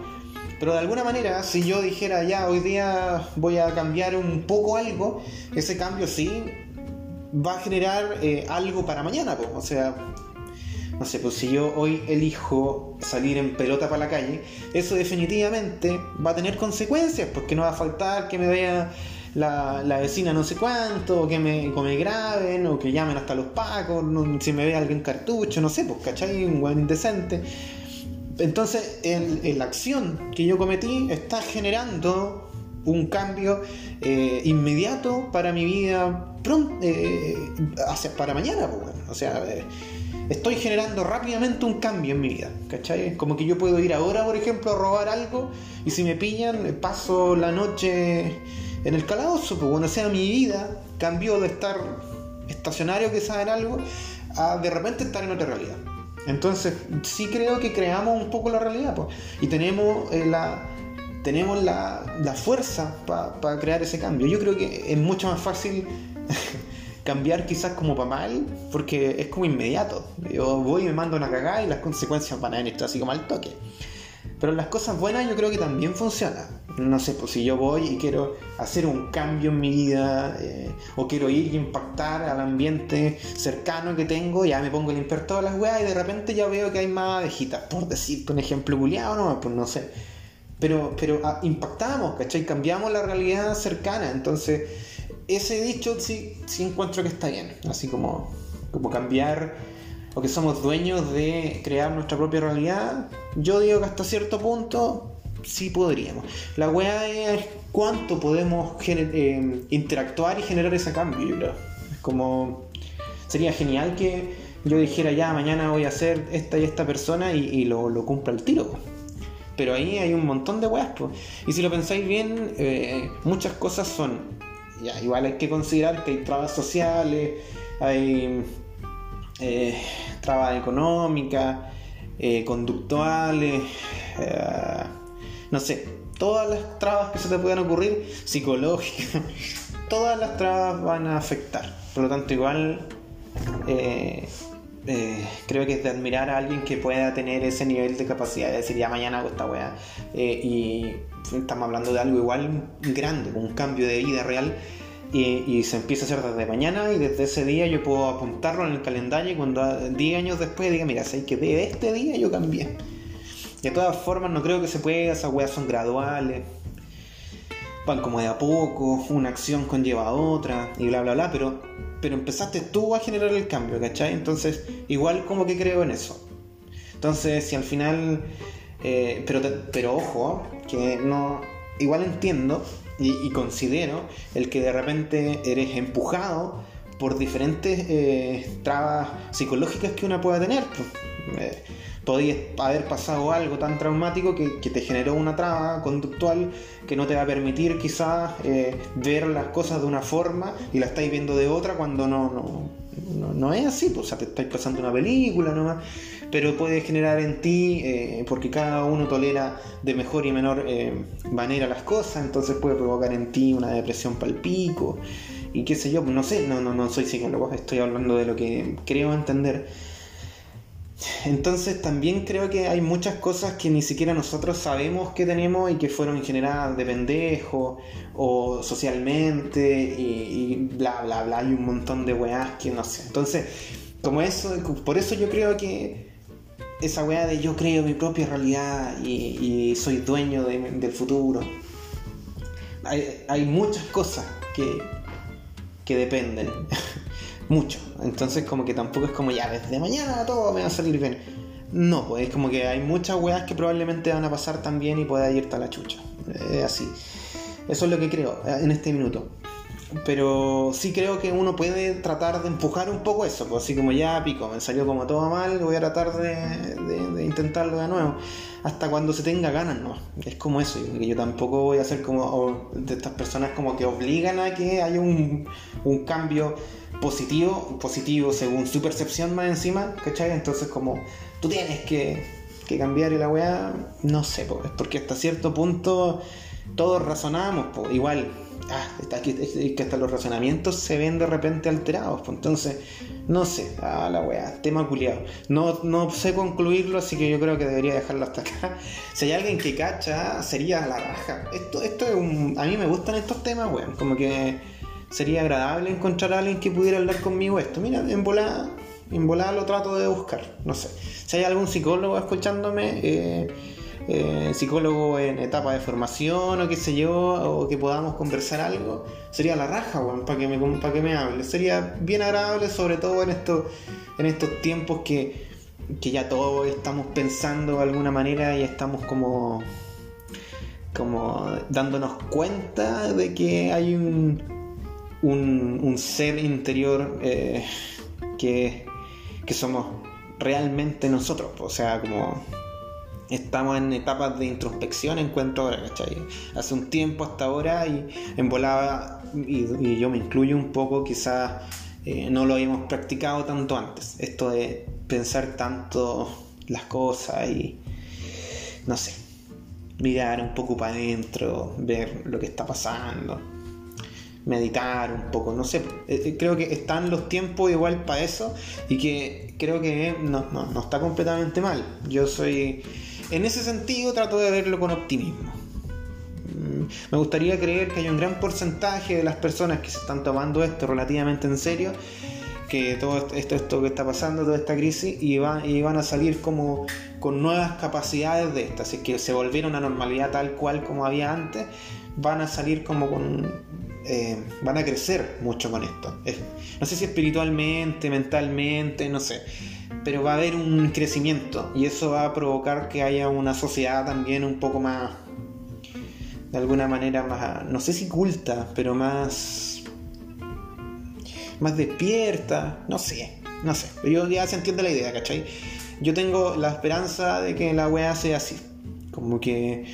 pero de alguna manera, si yo dijera ya hoy día voy a cambiar un poco algo, ese cambio sí va a generar eh, algo para mañana, pues. o sea, no sé, pues si yo hoy elijo salir en pelota para la calle, eso definitivamente va a tener consecuencias, porque no va a faltar que me vea la, vecina no sé cuánto, o que me, me graben, o que llamen hasta los pacos, si me ve alguien cartucho, no sé, pues, ¿cachai? Un buen indecente. Entonces, el, la acción que yo cometí está generando un cambio eh, inmediato para mi vida pronto, eh, para mañana, pues, o sea, eh, estoy generando rápidamente un cambio en mi vida, ¿cachai? Como que yo puedo ir ahora, por ejemplo, a robar algo y si me pillan, paso la noche en el calabozo, pues bueno, o sea, mi vida cambió de estar estacionario que saben algo a de repente estar en otra realidad. Entonces, sí creo que creamos un poco la realidad, pues, y tenemos la tenemos la, fuerza para crear ese cambio. Yo creo que es mucho más fácil cambiar quizás como para mal, porque es como inmediato. Yo voy y me mando una cagada y las consecuencias van a venir así como al toque. Pero las cosas buenas yo creo que también funcionan. No sé, pues si yo voy y quiero hacer un cambio en mi vida, eh, o quiero ir y impactar al ambiente cercano que tengo, ya me pongo a limpiar todas las weas y de repente ya veo que hay más abejitas. Por decirte un ejemplo culiado, no, pues no sé pero, pero ah, impactamos, ¿cachai? Cambiamos la realidad cercana. Entonces, ese dicho sí, sí encuentro que está bien. Así como, como cambiar o que somos dueños de crear nuestra propia realidad. Yo digo que hasta cierto punto sí podríamos. La weá es cuánto podemos eh, interactuar y generar ese cambio. Es como. Sería genial que yo dijera ya, mañana voy a ser esta y esta persona y, lo, lo cumpla el tiro pero ahí hay un montón de weas. Y si lo pensáis bien, eh, muchas cosas son. Igual hay que considerar que hay trabas sociales, hay eh, trabas económicas, eh, conductuales, no sé, todas las trabas que se te puedan ocurrir, psicológicas, todas las trabas van a afectar. Por lo tanto, igual eh, creo que es de admirar a alguien que pueda tener ese nivel de capacidad de decir ya mañana hago esta weá. Eh, y estamos hablando de algo igual grande, un cambio de vida real. Y, se empieza a hacer desde mañana y desde ese día yo puedo apuntarlo en el calendario y cuando 10 años después diga, mira, sé que de este día yo cambié. De todas formas, no creo que se pueda, esas weas son graduales. van como de a poco, una acción conlleva a otra y bla, bla, bla, pero, pero empezaste tú a generar el cambio, ¿cachai? Entonces, igual como que creo en eso. Entonces, si al final, eh, pero, pero ojo, que no, igual entiendo y, considero el que de repente eres empujado por diferentes eh, trabas psicológicas que una pueda tener. Pues. Eh, podía haber pasado algo tan traumático que, te generó una traba conductual que no te va a permitir quizás eh, ver las cosas de una forma y la estáis viendo de otra cuando no, no, no, es así, pues, o sea, te estáis pasando una película nomás, pero puede generar en ti, eh, porque cada uno tolera de mejor y menor eh, manera las cosas, entonces puede provocar en ti una depresión palpico y qué sé yo, no sé, no, no, no soy psicólogo, estoy hablando de lo que creo entender entonces también creo que hay muchas cosas que ni siquiera nosotros sabemos que tenemos y que fueron generadas de pendejo o socialmente y, bla bla bla. Hay un montón de weas que no sé. Entonces, como eso, por eso yo creo que esa wea de yo creo mi propia realidad y, soy dueño del futuro. Hay, muchas cosas que, que dependen. mucho. Entonces como que tampoco es como ya desde mañana todo me va a salir bien. No, pues es como que hay muchas weas que probablemente van a pasar también y pueda irte a la chucha. Es así. Eso es lo que creo eh, en este minuto. Pero sí creo que uno puede tratar de empujar un poco eso, pues así como ya pico, me salió como todo mal, voy a tratar de, intentarlo de nuevo, hasta cuando se tenga ganas, ¿no? Es como eso, yo, yo tampoco voy a ser como de estas personas como que obligan a que haya un, cambio positivo, positivo según su percepción más encima, ¿cachai? Entonces como tú tienes que, que cambiar y la weá, no sé, porque hasta cierto punto todos razonamos, pues, igual, ah, está, que, que hasta los razonamientos se ven de repente alterados, pues, entonces, no sé, ah, la weá, tema culiado. No, no sé concluirlo, así que yo creo que debería dejarlo hasta acá. Si hay alguien que cacha, sería la raja. Esto, esto es un... A mí me gustan estos temas, weón, como que sería agradable encontrar a alguien que pudiera hablar conmigo esto. Mira, en volada, en volada lo trato de buscar, no sé. Si hay algún psicólogo escuchándome, eh, eh, psicólogo en etapa de formación o qué sé yo, o que podamos conversar algo, sería la raja, para que, me, que me hable. Sería bien agradable, sobre todo en, esto, en estos tiempos que, que ya todos estamos pensando de alguna manera y estamos como como dándonos cuenta de que hay un, un, ser interior eh, que, que somos realmente nosotros. O sea, como estamos en etapas de introspección, encuentro ahora, ¿cachai? Hace un tiempo hasta ahora y en volada, y, yo me incluyo un poco, quizás eh, no lo habíamos practicado tanto antes. Esto de pensar tanto las cosas y, no sé, mirar un poco para adentro, ver lo que está pasando meditar un poco, no sé, eh, eh, creo que están los tiempos igual para eso y que creo que no, no, está completamente mal. Yo soy, en ese sentido trato de verlo con optimismo. Mm, me gustaría creer que hay un gran porcentaje de las personas que se están tomando esto relativamente en serio, que todo esto, esto que está pasando, toda esta crisis, y van, y van a salir como con nuevas capacidades de estas, es que se volvieron a normalidad tal cual como había antes, van a salir como con eh, van a crecer mucho con esto. no sé si espiritualmente, mentalmente, no sé. Pero va a haber un crecimiento y eso va a provocar que haya una sociedad también un poco más, de alguna manera más, no sé si culta, pero más, más despierta, no sé, no sé. Pero ya se entiende la idea, ¿cachai? Yo tengo la esperanza de que la wea sea así. Como que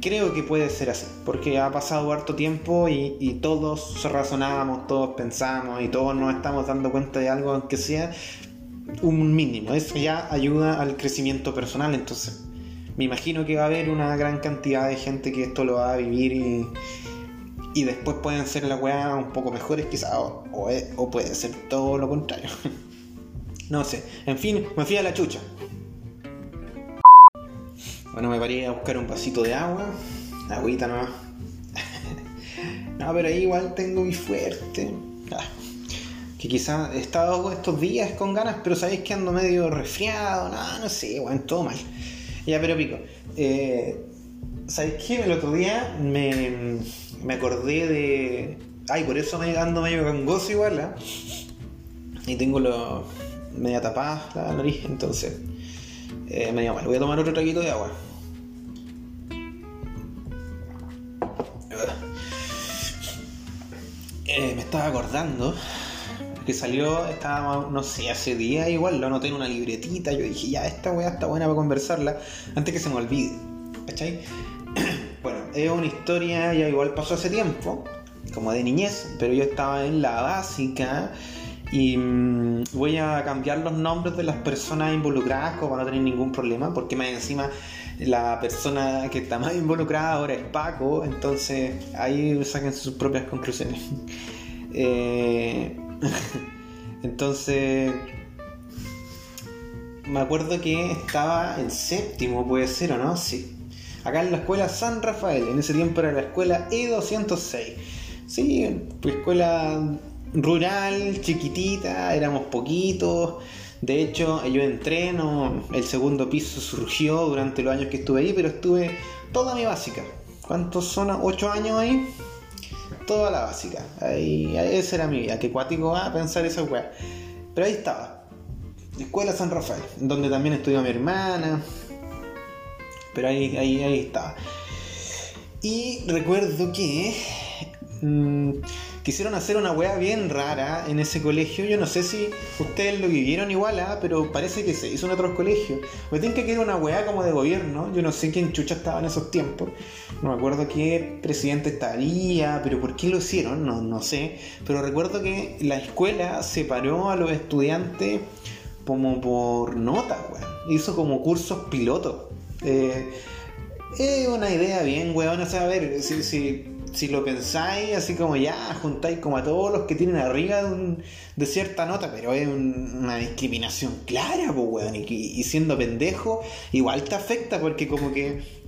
creo que puede ser así, porque ha pasado harto tiempo y, todos razonamos, todos pensamos y todos nos estamos dando cuenta de algo, aunque sea un mínimo. Eso ya ayuda al crecimiento personal, entonces me imagino que va a haber una gran cantidad de gente que esto lo va a vivir y, y después pueden ser las weas un poco mejores quizás, o, o puede ser todo lo contrario. no sé, en fin, me fui a la chucha. Bueno, me paré a buscar un vasito de agua, agüita nomás. no, pero ahí igual tengo mi fuerte. Ah, que quizás he estado estos días con ganas, pero sabéis que ando medio resfriado, no, no sé, bueno, todo mal. Ya, pero pico. Eh, ¿sabes qué? El otro día me, me acordé de. Ay, por eso me ando medio gangoso igual, ¿ah? Y tengo lo media tapada la nariz, entonces. Eh, medio mal. Voy a tomar otro traguito de agua. Eh, me estaba acordando que salió, estaba, no sé, hace días igual, lo anoté en una libretita. Yo dije, ya, esta weá está buena para conversarla antes que se me olvide. ¿Cachai? bueno, es una historia, ya igual pasó hace tiempo, como de niñez, pero yo estaba en la básica y mm, voy a cambiar los nombres de las personas involucradas como para no tener ningún problema, porque más encima la persona que está más involucrada ahora es Paco, entonces ahí saquen sus propias conclusiones. Eh, entonces, me acuerdo que estaba en séptimo, puede ser o no, sí. Acá en la escuela San Rafael, en ese tiempo era la escuela E206. Sí, escuela rural, chiquitita, éramos poquitos de hecho, yo entré, el segundo piso surgió durante los años que estuve ahí, pero estuve toda mi básica. ¿Cuántos son? ¿Ocho años ahí? Toda la básica. Ahí, esa era mi vida. Que cuático va a pensar esa weá. Pero ahí estaba. Escuela San Rafael, donde también estudió mi hermana. Pero ahí, ahí, ahí estaba. Y recuerdo que. Mmm, quisieron hacer una weá bien rara en ese colegio. Yo no sé si ustedes lo vivieron igual, ¿ah? pero parece que se hizo en otros colegios. Me tienen que era una weá como de gobierno. Yo no sé quién chucha estaba en esos tiempos. No me acuerdo qué presidente estaría, pero por qué lo hicieron, no, no sé. Pero recuerdo que la escuela separó a los estudiantes como por nota, weón. Hizo como cursos pilotos. Eh, es una idea bien, weón. O sea, a ver, si, si si lo pensáis, así como ya, juntáis como a todos los que tienen arriba de, cierta nota, pero es una discriminación clara, pues, weón, y, siendo pendejo, igual te afecta porque como que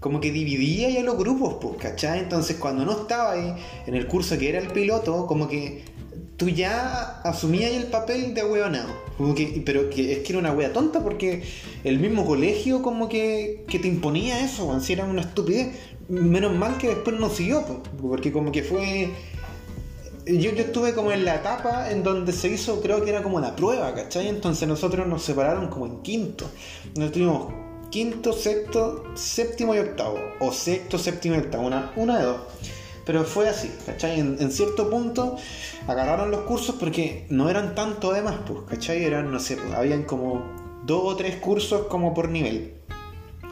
como que dividía ya los grupos, pues, ¿cachai? Entonces cuando no estaba ahí en el curso que era el piloto, como que tú ya asumías el papel de hueonado. Como que, pero que es que era una wea tonta porque el mismo colegio como que, que te imponía eso, si era una estupidez menos mal que después no siguió, porque como que fue... Yo, yo estuve como en la etapa en donde se hizo, creo que era como la prueba, ¿cachai? Entonces nosotros nos separaron como en quinto. Nos tuvimos quinto, sexto, séptimo y octavo. O sexto, séptimo y octavo. Una, una de dos. Pero fue así, ¿cachai? En, cierto punto agarraron los cursos porque no eran tanto además, pues, ¿cachai? Eran, no sé, pues, habían como dos o tres cursos como por nivel.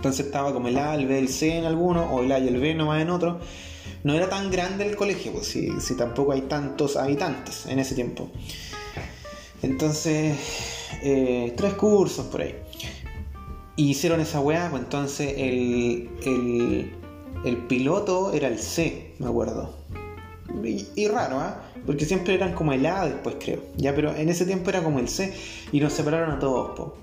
Entonces estaba como el A, el B, el C en alguno, o el A y el B nomás en otro. No era tan grande el colegio, pues si, tampoco hay tantos habitantes en ese tiempo. Entonces, eh, tres cursos por ahí. Y hicieron esa weá, pues entonces el, el, el, piloto era el C, me acuerdo. Y, raro, ¿ah? Porque siempre eran como el A después, creo. Ya, pero en ese tiempo era como el C. Y nos separaron a todos, po.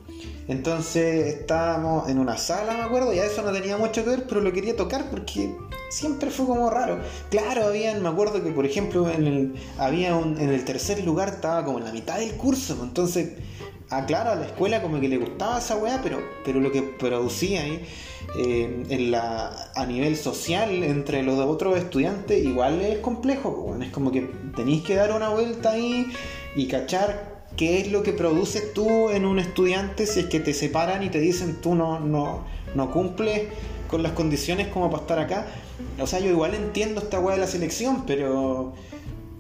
Entonces estábamos en una sala, me acuerdo, ya eso no tenía mucho que ver, pero lo quería tocar porque siempre fue como raro. Claro, habían, me acuerdo que por ejemplo en el, había un, en el tercer lugar estaba como en la mitad del curso, pues, entonces, ah, claro, a la escuela como que le gustaba esa weá, pero, pero lo que producía eh, a nivel social entre los otros estudiantes igual es complejo, pues, es como que tenéis que dar una vuelta ahí y cachar qué es lo que produces tú en un estudiante si es que te separan y te dicen tú no, no, no cumples con las condiciones como para estar acá. O sea, yo igual entiendo esta weá de la selección, pero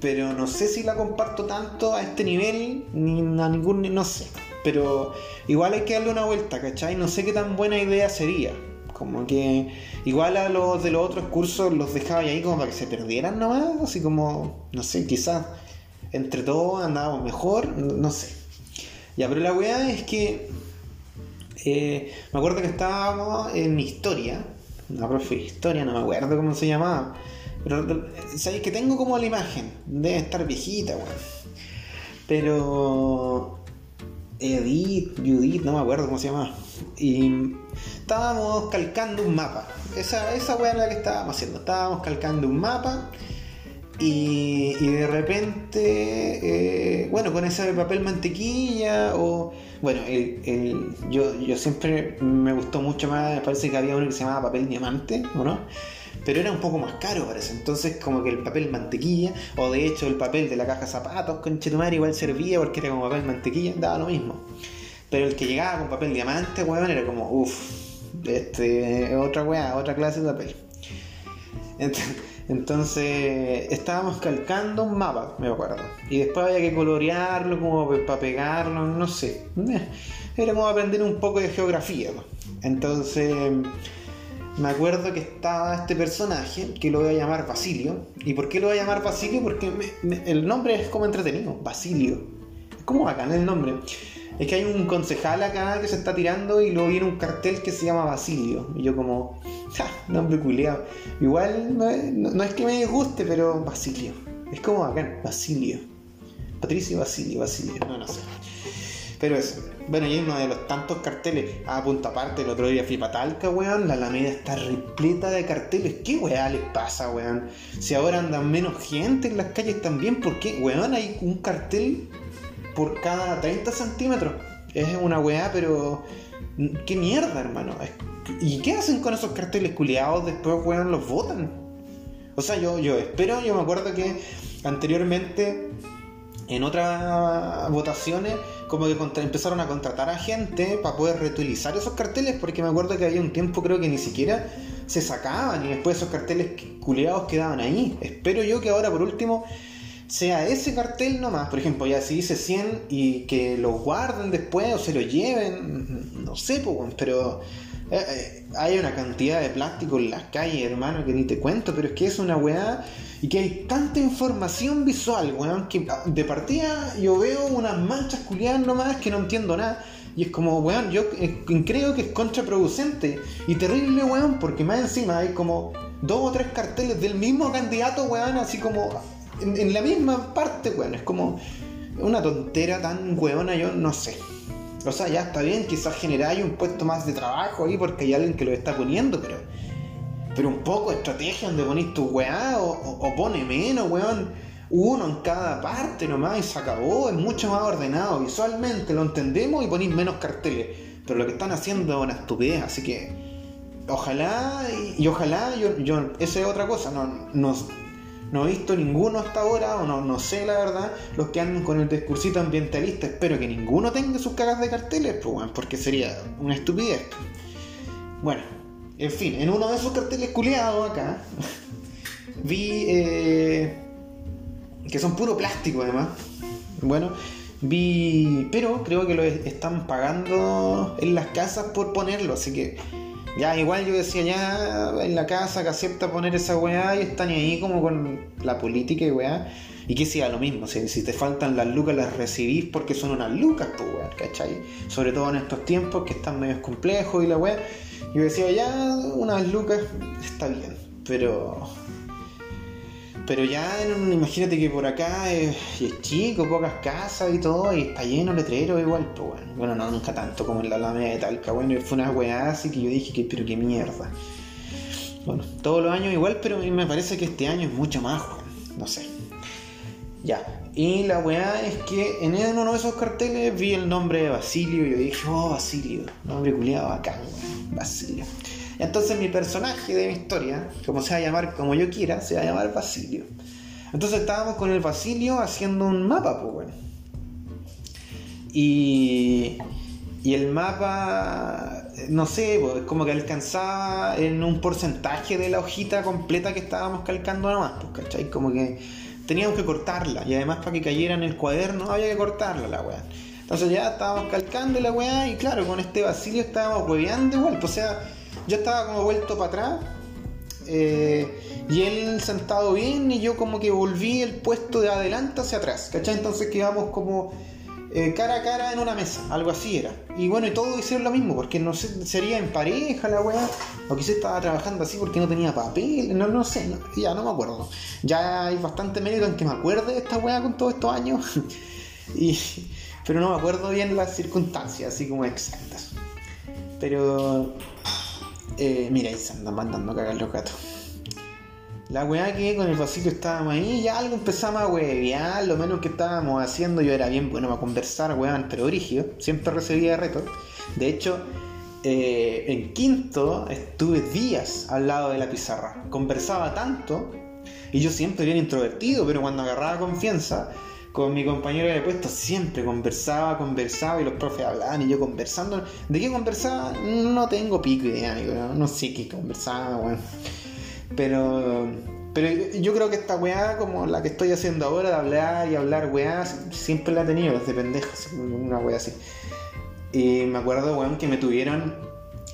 pero no sé si la comparto tanto a este nivel, ni a ningún, no sé. Pero igual hay que darle una vuelta, ¿cachai? No sé qué tan buena idea sería. Como que igual a los de los otros cursos los dejaba ahí como para que se perdieran nomás, así como, no sé, quizás entre todos andábamos mejor, no, sé. Ya, pero la weá es que eh, me acuerdo que estábamos en historia, una profe historia, no me acuerdo cómo se llamaba, pero sabéis que tengo como la imagen, debe estar viejita, weón. Pero Edith, Judith, no me acuerdo cómo se llamaba. Y estábamos calcando un mapa. Esa, esa weá es la que estábamos haciendo. Estábamos calcando un mapa Y, de repente, eh, bueno, con ese papel mantequilla o... Bueno, el, yo, yo siempre me gustó mucho más, me parece que había uno que se llamaba papel diamante, ¿o no? Pero era un poco más caro parece, entonces como que el papel mantequilla, o de hecho el papel de la caja zapatos con Chetumar igual servía porque era como papel mantequilla, daba lo mismo. Pero el que llegaba con papel diamante, weón, era como, uff, este, otra weá, otra clase de papel. Ent- Entonces estábamos calcando un mapa, me acuerdo. Y después había que colorearlo como para pegarlo, no sé. Eh, Era como aprender un poco de geografía. Entonces me acuerdo que estaba este personaje que lo voy a llamar Basilio. ¿Y por qué lo voy a llamar Basilio? Porque me- me- el nombre es como entretenido, Basilio. Es como bacán el nombre. Es que hay un concejal acá que se está tirando y luego viene un cartel que se llama Basilio. Y yo como, ja, nombre culiado. Igual no es, es que me disguste, pero Basilio. Es como bacán, Basilio. Patricio Basilio, Basilio, no, no sé. Pero eso. Bueno, y uno de los tantos carteles. A punta aparte, el otro día fui pa' Talca, weón. La Alameda está repleta de carteles. ¿Qué weá les pasa, weón? Si ahora andan menos gente en las calles también, ¿por qué? Weón, hay un cartel por cada 30 centímetros. Es una weá, pero. ¿Qué mierda, hermano? ¿Y qué hacen con esos carteles culiados? Después, weón, los votan. O sea, yo, yo espero, yo me acuerdo que anteriormente en otras votaciones como que empezaron a contratar a gente para poder reutilizar esos carteles porque me acuerdo que había un tiempo creo que ni siquiera se sacaban y después esos carteles culeados quedaban ahí. Espero yo que ahora por último sea ese cartel nomás, por ejemplo, ya si dice 100 y que lo guarden después o se lo lleven, no sé, pero eh, eh, hay una cantidad de plástico en las calles, hermano, que ni te cuento, pero es que es una weá y que hay tanta información visual, weón, que ah, de partida yo veo unas manchas culiadas nomás que no entiendo nada. Y es como, weón, yo eh, creo que es contraproducente y terrible, weón, porque más encima hay como dos o tres carteles del mismo candidato, weón, así como en, la misma parte, weón. Es como una tontera tan weona, yo no sé. O sea, ya está bien, quizás generáis un puesto más de trabajo ahí porque hay alguien que lo está poniendo, pero. Pero un poco de estrategia donde ponéis tu weá o, o- pone menos, weón. Uno en cada parte nomás y se acabó. Es mucho más ordenado visualmente, lo entendemos y ponéis menos carteles. Pero lo que están haciendo es una estupidez, así que. Ojalá y, y ojalá, yo, yo, esa es otra cosa, no, no, no he visto ninguno hasta ahora, o no, no sé la verdad, los que andan con el discursito ambientalista, espero que ninguno tenga sus cagas de carteles, pues, weón, porque sería una estupidez. Bueno, en fin, en uno de esos carteles culeados acá, vi eh, que son puro plástico además. Bueno, vi, pero creo que lo es- están pagando en las casas por ponerlo, así que ya igual yo decía ya en la casa que acepta poner esa weá y están ahí como con la política y weá. Y que sea lo mismo, si, te faltan las lucas las recibís porque son unas lucas, pues weá, ¿cachai? Sobre todo en estos tiempos que están medio complejos y la weá. Yo decía ya unas lucas está bien, pero pero ya, imagínate que por acá es, chico, pocas casas y todo, y está lleno de letreros igual, pues bueno. Bueno, no, nunca tanto como en la Alameda de Talca, bueno, fue una weá así que yo dije que, pero qué mierda. Bueno, todos los años igual, pero a mí me parece que este año es mucho más, weón. No sé. Ya. Y la weá es que en uno de esos carteles vi el nombre de Basilio y yo dije, oh, Basilio, nombre culiado acá, weón. Basilio. Entonces mi personaje de mi historia, como se va a llamar como yo quiera, se va a llamar Basilio. Entonces estábamos con el Basilio haciendo un mapa, pues bueno. Y, y el mapa, no sé, pues, como que alcanzaba en un porcentaje de la hojita completa que estábamos calcando nomás, pues, ¿cachai? Como que teníamos que cortarla y además para que cayera en el cuaderno había que cortarla la weá. Entonces ya estábamos calcando la weá y claro, con este Basilio estábamos hueveando igual, pues, o sea, yo estaba como vuelto para atrás eh, y él sentado bien y yo como que volví el puesto de adelante hacia atrás, ¿cachai? Entonces quedamos como eh, cara a cara en una mesa, algo así era. Y bueno, y todos hicieron lo mismo, porque no sé, sería en pareja la weá, o quizás estaba trabajando así porque no tenía papel, no, no sé, ya no me acuerdo. Ya hay bastante mérito en que me acuerde de esta weá con todos estos años, y, pero no me acuerdo bien las circunstancias, así como exactas. Pero, eh, mira, ahí se andan mandando a cagar los gatos. La weá que con el Basilio estábamos ahí, ya algo empezamos a huevear, lo menos que estábamos haciendo, yo era bien bueno para conversar, weón, pero origen, siempre recibía retos. De hecho, eh, en quinto estuve días al lado de la pizarra, conversaba tanto, y yo siempre bien introvertido, pero cuando agarraba confianza, con mi compañero de puesto siempre conversaba, conversaba y los profes hablaban y yo conversando. ¿De qué conversaba? No tengo pico idea, no, no sé qué conversaba, weón. Pero, pero yo creo que esta weá, como la que estoy haciendo ahora, de hablar y hablar weá, siempre la he tenido desde pendejo, una weá así. Y me acuerdo, weón, que me tuvieron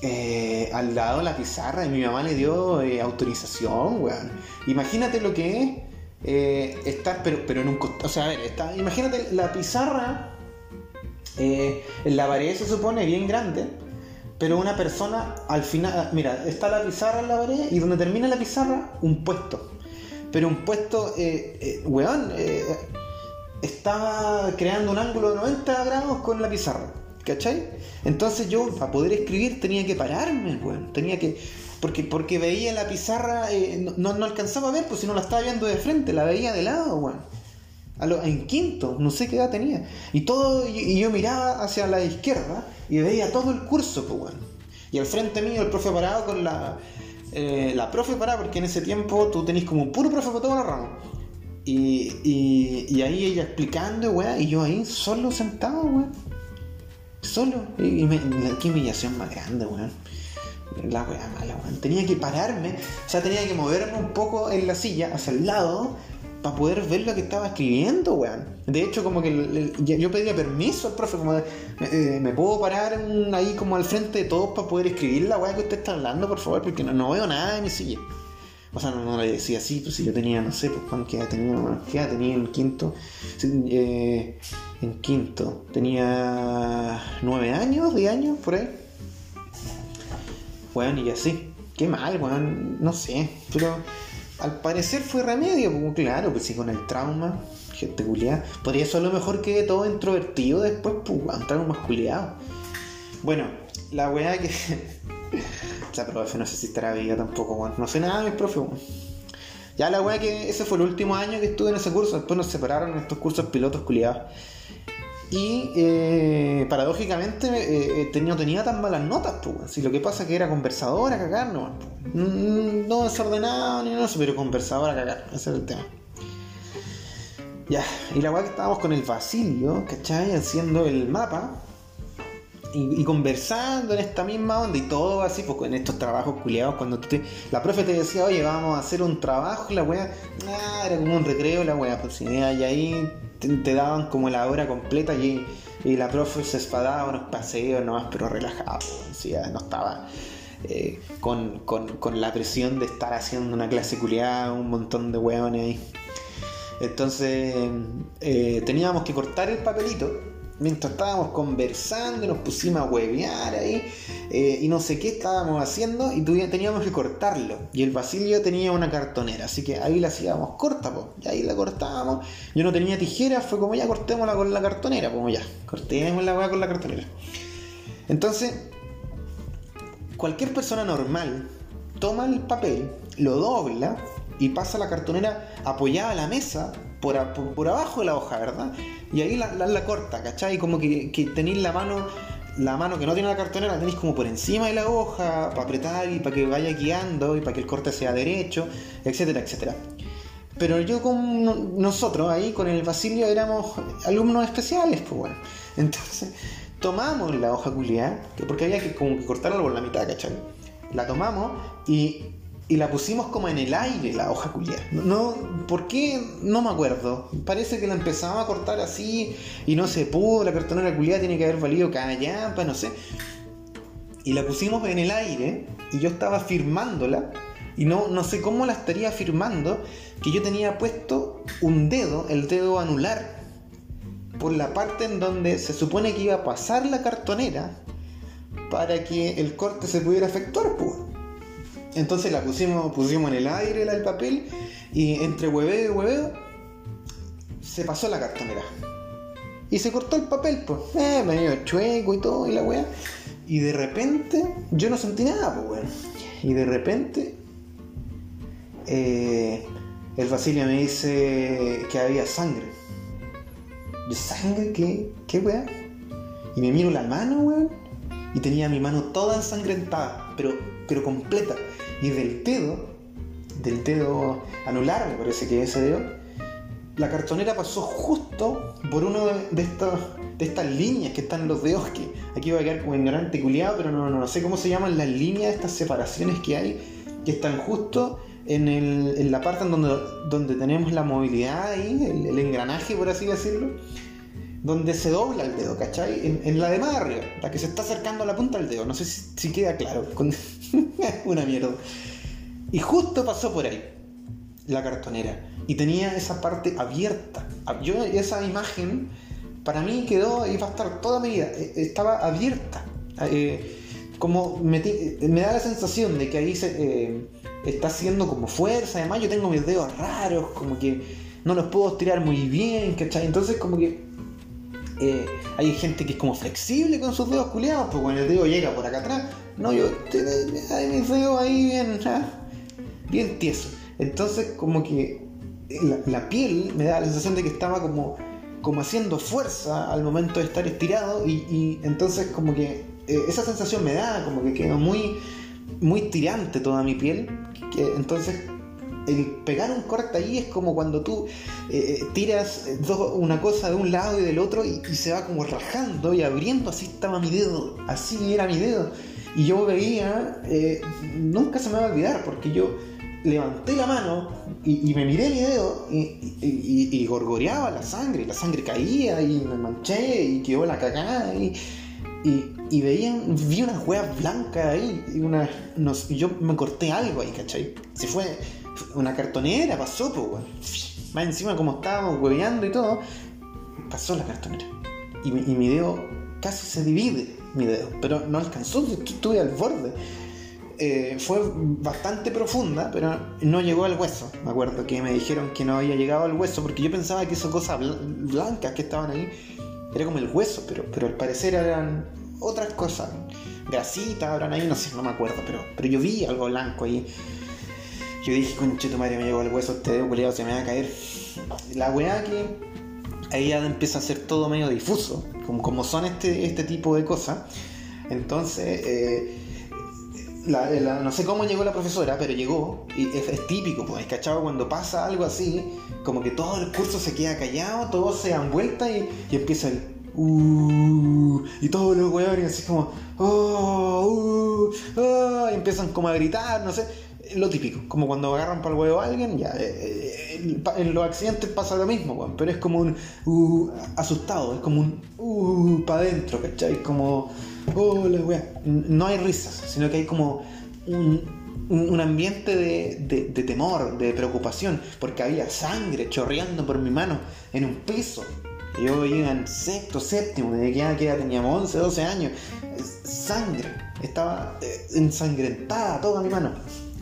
eh, al lado de la pizarra y mi mamá le dio eh, autorización, weón. Imagínate lo que es eh, estar, pero, pero en un. O sea, a ver, está, imagínate la pizarra en la pared se supone bien grande pero una persona al final, mira, está la pizarra en la pared y donde termina la pizarra, un puesto. Pero un puesto, eh, eh weón, eh, estaba creando un ángulo de 90 grados con la pizarra. ¿Cachai? Entonces yo, para poder escribir, tenía que pararme, weón. Tenía que. Porque, porque veía la pizarra, eh, no, no, alcanzaba a ver, pues si no la estaba viendo de frente, la veía de lado, weón. en quinto, no sé qué edad tenía. Y todo, y yo miraba hacia la izquierda y veía todo el curso, pues, bueno. Y al frente mío el profe parado con la. Eh, la profe parada, porque en ese tiempo tú tenés como un puro profe para rama. Y, y, ahí ella explicando, weón, y yo ahí solo sentado, weón. Solo. Y, me, qué humillación más grande, weón. La weá mala, weón. Tenía que pararme, o sea, tenía que moverme un poco en la silla, hacia el lado, para poder ver lo que estaba escribiendo, weón. De hecho, como que yo pedía permiso al profe, como de, eh, me puedo parar ahí como al frente de todos para poder escribir la weá que usted está hablando, por favor, porque no, veo nada en mi silla. O sea, no, le decía así, pues si yo tenía, no sé, pues cuánto edad tenía, ¿qué edad tenía en quinto? Eh, en quinto, tenía nueve años, diez años, por ahí. Weón, y así. Qué mal, weón, no sé, pero al parecer fue remedio, como claro, pues sí, con el trauma, gente culiada. Podría ser lo mejor que todo introvertido después, pues, un más culiado. Bueno, la weá que. la profe, no sé si estará viva tampoco, No sé nada de mis profes, Ya la weá que ese fue el último año que estuve en ese curso, después nos separaron en estos cursos pilotos culiados. Y eh, paradójicamente eh, eh tenía, tenía tan malas notas, pues. Si lo que pasa es que era conversadora, cagar, no. Mm, no desordenado ni nada, pero conversadora, cagar. Ese es el tema. Ya, y la weá que estábamos con el Basilio, ¿cachai? Haciendo el mapa. Y, conversando en esta misma onda y todo así, pues en estos trabajos culiados, cuando te, la profe te decía, oye, vamos a hacer un trabajo, la weá, ah, era como un recreo, la weá, pues y ahí te, daban como la hora completa y, y la profe se espadaba unos paseos nomás, pero relajado, no estaba eh, con, la presión de estar haciendo una clase culiada, un montón de hueones ahí. Entonces eh, teníamos que cortar el papelito mientras estábamos conversando, nos pusimos a huevear ahí eh, y no sé qué estábamos haciendo y teníamos que cortarlo. Y el Basilio tenía una cartonera, así que ahí la hacíamos corta, pues, y ahí la cortábamos. Yo no tenía tijeras, fue como ya cortémosla con la cartonera, como ya, cortemos la con la cartonera. Entonces, cualquier persona normal toma el papel, lo dobla y pasa la cartonera apoyada a la mesa por, por, abajo de la hoja, ¿verdad? Y ahí la, la, corta, ¿cachai? Como que, que tenéis la mano, la mano que no tiene la cartonera, la tenéis como por encima de la hoja, para apretar y para que vaya guiando y para que el corte sea derecho, etcétera, etcétera. Pero yo con nosotros ahí, con el Basilio, éramos alumnos especiales, pues bueno. Entonces, tomamos la hoja culiada, porque había que como que cortarla por la mitad, ¿cachai? La tomamos y y la pusimos como en el aire, la hoja culiada. No, ¿Por qué? No me acuerdo. Parece que la empezamos a cortar así y no se pudo. La cartonera culiada tiene que haber valido callampa, no sé. Y la pusimos en el aire y yo estaba firmándola. Y no, no sé cómo la estaría firmando, que yo tenía puesto un dedo, el dedo anular, por la parte en donde se supone que iba a pasar la cartonera para que el corte se pudiera efectuar. Pues. Entonces la pusimos, pusimos en el aire el papel y entre hueveo y hueveo se pasó la cartonera. Y se cortó el papel, pues, eh, medio chueco y todo, y la weá. Y de repente, yo no sentí nada, pues, weón. Y de repente, eh, el Basilio me dice que había sangre. ¿De sangre? ¿Qué? ¿Qué weá? Y me miro la mano, weón. Y tenía mi mano toda ensangrentada, pero, pero completa. Y del dedo, del dedo anular, me parece que ese dedo, la cartonera pasó justo por uno de, estos, de estas líneas que están en los dedos, que aquí voy a quedar como ignorante culiado, pero no, no, sé cómo se llaman las líneas, estas separaciones que hay, que están justo en, el, en la parte en donde, donde tenemos la movilidad ahí, el, engranaje, por así decirlo, donde se dobla el dedo, ¿cachai? En, la de más arriba, la que se está acercando a la punta del dedo, no sé si, queda claro, una mierda. Y justo pasó por ahí la cartonera y tenía esa parte abierta. Yo esa imagen para mí quedó va a estar toda mi vida. E, estaba abierta. Eh, como me, da la sensación de que ahí se, eh, está haciendo como fuerza. Además, yo tengo mis dedos raros, como que no los puedo estirar muy bien, ¿cachai? Entonces, como que eh, hay gente que es como flexible con sus dedos culiados, pues cuando el dedo llega por acá atrás. No, yo, hay mis dedos ahí bien, ah, bien tiesos. Entonces, como que la, piel me da la sensación de que estaba como, como haciendo fuerza al momento de estar estirado y, entonces como que eh, esa sensación me da, como que quedó muy, muy tirante toda mi piel. Entonces el pegar un corte ahí es como cuando tú eh, eh, tiras una cosa de un lado y del otro y, y, se va como rajando y abriendo, así estaba mi dedo, así era mi dedo. Y yo veía, nunca se me va a olvidar, porque yo levanté la mano y, me miré mi dedo y, gorgoreaba la sangre, la sangre caía y me manché y quedó la cagada y, y, veían, vi unas huevas blancas ahí y yo me corté algo ahí, ¿cachai? Se fue una cartonera, pasó, pues, Más encima como estábamos hueveando y todo, pasó la cartonera. Y, mi dedo casi se divide, mi dedo, pero no alcanzó, estuve al borde. Eh, fue bastante profunda, pero no llegó al hueso. Me acuerdo que me dijeron que no había llegado al hueso porque yo pensaba que esas cosas blancas que estaban ahí era como el hueso, pero, pero al parecer eran otras cosas. Grasita, habrán ahí, no sé, no me acuerdo, pero, pero yo vi algo blanco ahí. Yo dije, conche tu madre, me llegó al hueso, este dedo culiado se me va a caer. La weá que ahí ya empieza a ser todo medio difuso, como, como son este, este tipo de cosas. Entonces, eh, no sé cómo llegó la profesora, pero llegó, y es, típico, pues, ¿cachado? Cuando pasa algo así, como que todo el curso se queda callado, todos se dan vuelta y, y empieza el. Uh, y todos los huevones así como. Oh, uh, oh", y empiezan como a gritar, no sé. Lo típico, como cuando agarran para el huevo a alguien, ya. Eh, eh, en los accidentes pasa lo mismo, pero es como un. Uh, asustado, es como un. Uh, para adentro, ¿cachai? Como no hay risas, sino que hay como un, ambiente de, temor, de preocupación, porque había sangre chorreando por mi mano en un piso. Yo iba en sexto, séptimo, desde que ya teníamos 11, 12 años. Sangre, estaba eh, ensangrentada toda mi mano.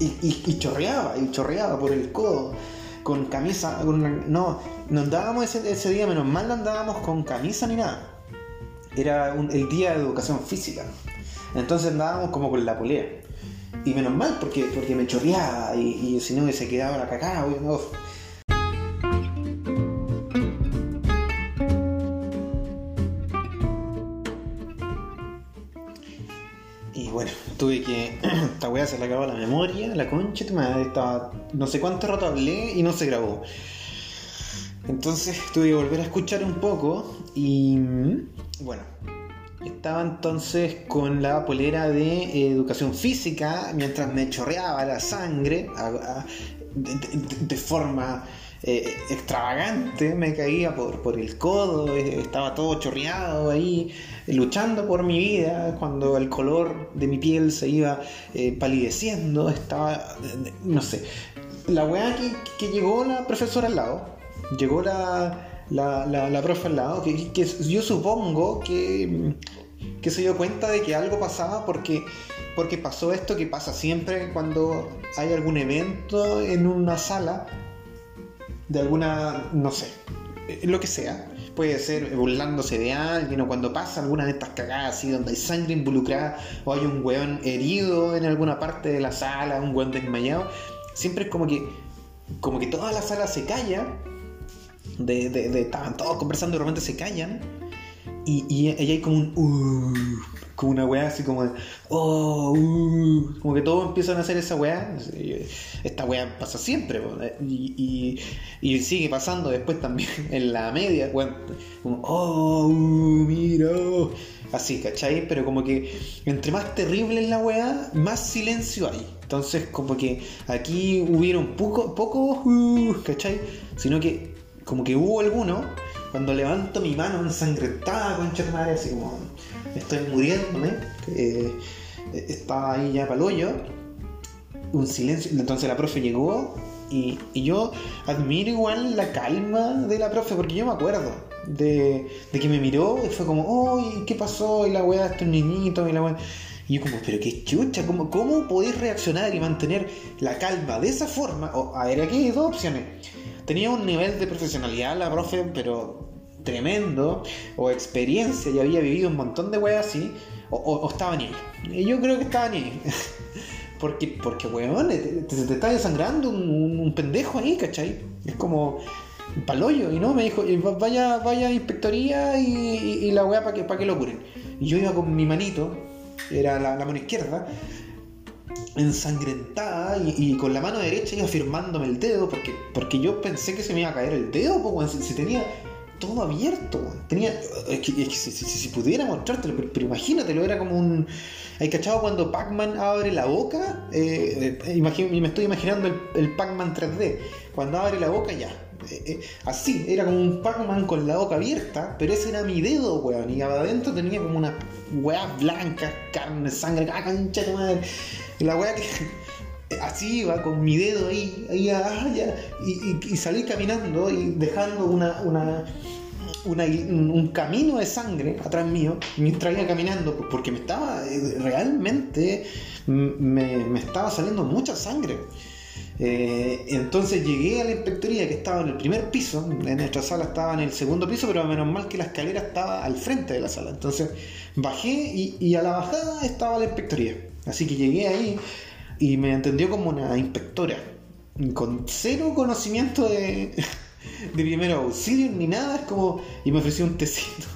Y, chorreaba, y chorreaba por el codo, con camisa. no, no andábamos ese, día, menos mal no andábamos con camisa ni nada era el día de educación física. Entonces andábamos como con la polea. Y menos mal, porque, porque me chorreaba y, si no se quedaba la cacao. Y tuve que. Esta weá se le acabó la memoria, la concha, estaba. No sé cuánto rato hablé y no se grabó. Entonces tuve que volver a escuchar un poco y bueno, estaba entonces con la polera de educación física mientras me chorreaba la sangre de, forma eh, extravagante, me caía por, el codo, eh, estaba todo chorreado ahí, luchando por mi vida cuando el color de mi piel se iba eh, palideciendo, estaba, no sé. La weá que, que llegó la profesora al lado, llegó la la, la, profe al lado, que, yo supongo que, que se dio cuenta de que algo pasaba porque, porque pasó esto que pasa siempre cuando hay algún evento en una sala de alguna, no sé, lo que sea. Puede ser burlándose de alguien o cuando pasa alguna de estas cagadas así donde hay sangre involucrada o hay un weón herido en alguna parte de la sala, un weón desmayado siempre es como que, como que toda la sala se calla, de, de, de- estaban todos conversando y de repente se callan, y, y, hay como un, uh, como una weá así como oh, uh, como que todos empiezan a hacer esa weá. Esta weá pasa siempre, po, y, y, sigue pasando después también en la media, como, oh, uh, mira, oh". así, ¿cachai? Pero como que entre más terrible es la weá, más silencio hay. Entonces, como que aquí hubieron poco, pocos, uh, ¿cachai? Sino que, como que hubo algunos, cuando levanto mi mano ensangrentada, concha de madre, así como, estoy muriéndome, eh, estaba ahí ya para hoyo, un silencio. Entonces la profe llegó y, y yo admiro igual la calma de la profe, porque yo me acuerdo de, de que me miró y fue como, uy, ¿qué pasó? Y la weá, estos niñitos, y la weá. Y yo como, pero qué chucha, ¿cómo, ¿cómo podéis reaccionar y mantener la calma de esa forma? O, a ver, aquí hay dos opciones. Tenía un nivel de profesionalidad la profe, pero tremendo, o experiencia, y había vivido un montón de weas así, o, estaba ni ahí. Y yo creo que estaba ni ahí. Porque, porque weón, te, te, te está desangrando un, un, un pendejo ahí, ¿cachai? Es como paloyo, y no, me dijo, vaya, vaya a inspectoría y, la weá para que, pa que lo curen. Y yo iba con mi manito, era la mano izquierda, ensangrentada y, con la mano derecha iba firmándome el dedo porque, porque yo pensé que se me iba a caer el dedo, pues, si, tenía todo abierto, tenía, que, si, si, pudiera mostrártelo, pero, pero, imagínatelo, era como un... ¿Hay cachado cuando Pac-Man abre la boca? Eh, eh, me estoy imaginando el, el Pac-Man 3D. Cuando abre la boca, ya. Eh, así, era como un Pac-Man con la boca abierta, pero ese era mi dedo, weón. Y adentro tenía como una weá blanca, carne, sangre, ¡ah, concha de madre! Y la weá que así iba con mi dedo ahí, ahí ah, ya, y, y, salí caminando y dejando una, una, un camino de sangre atrás mío mientras iba caminando porque me estaba eh, realmente me, me estaba saliendo mucha sangre. Eh, entonces llegué a la inspectoría que estaba en el primer piso, en nuestra sala estaba en el segundo piso, pero menos mal que la escalera estaba al frente de la sala. Entonces bajé y, a la bajada estaba la inspectoría. Así que llegué ahí y me entendió como una inspectora, con cero conocimiento de, de primer auxilio ni nada, es como. y me ofreció un tecito.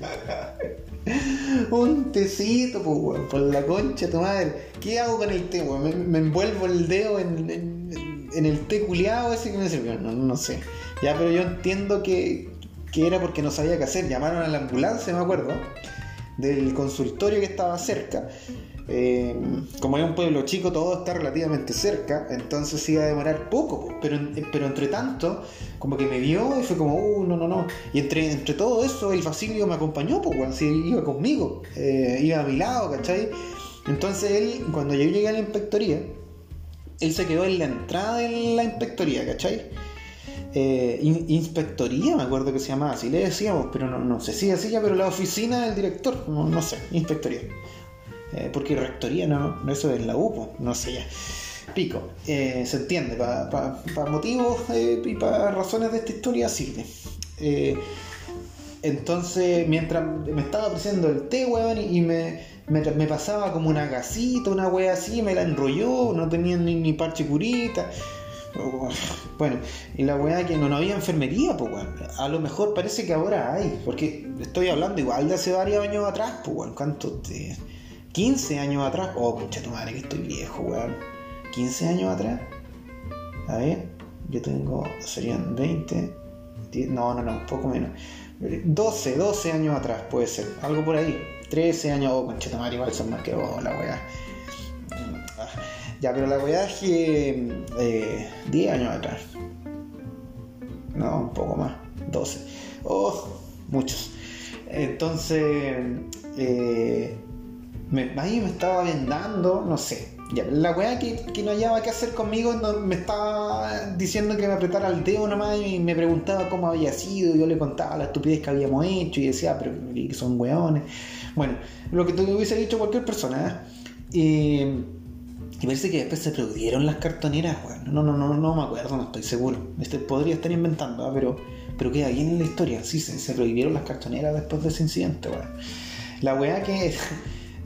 un tecito, pues, weón, por la concha de tu madre. ¿Qué hago con el té? Me, envuelvo el dedo en el té culiado ese que me sirvió. No, no sé. Ya, pero yo entiendo que, que era porque no sabía qué hacer. Llamaron a la ambulancia, me acuerdo, del consultorio que estaba cerca. Eh, como es un pueblo chico, todo está relativamente cerca, entonces iba a demorar poco, pero, pero entre tanto, como que me vio y fue como, uh, no, no, no. Y entre, entre todo eso, el Basilio me acompañó, pues, bueno, iba conmigo, eh, iba a mi lado, ¿cachai? Entonces él, cuando yo llegué a la inspectoría, él se quedó en la entrada de la inspectoría, ¿cachai? Eh, in, inspectoría, me acuerdo que se llamaba, así le decíamos, pero no, no sé si así ya, pero la oficina del director, no, no sé, inspectoría. Eh, porque rectoría no, eso es la UPO, no sé ya. Pico, eh, se entiende, para pa, pa motivos eh, y para razones de esta historia sirve. entonces, mientras me estaba ofreciendo el té, weón, y me, me, me, pasaba como una gasita, una wea así, me la enrolló, no tenía ni, ni parche curita. Bueno, y la weá que no, no había enfermería, pues weón. A lo mejor parece que ahora hay, porque estoy hablando igual de hace varios años atrás, pues weón. ¿Cuántos de 15 años atrás? Oh, concha tu madre, que estoy viejo, weón. 15 años atrás. A ver, yo tengo, serían 20, 10, no, no, no, un poco menos. 12, 12 años atrás puede ser, algo por ahí. 13 años, oh, concha tu madre, igual son más que vos, la weá. Ya, pero la weá es que eh, 10 años atrás. No, un poco más. 12. Oh, muchos. Entonces, eh, me, ahí me estaba vendando, no sé. La weá que, que, no hallaba qué hacer conmigo me estaba diciendo que me apretara el dedo nomás y me preguntaba cómo había sido. Yo le contaba la estupidez que habíamos hecho y decía, pero que son weones. Bueno, lo que te hubiese dicho cualquier persona. ¿eh? Y parece que después se prohibieron las cartoneras, bueno, no, no, no, no me acuerdo, no estoy seguro. Este podría estar inventando, ¿eh? pero, pero queda bien en la historia. Sí, se, se, prohibieron las cartoneras después de ese incidente, bueno. La weá que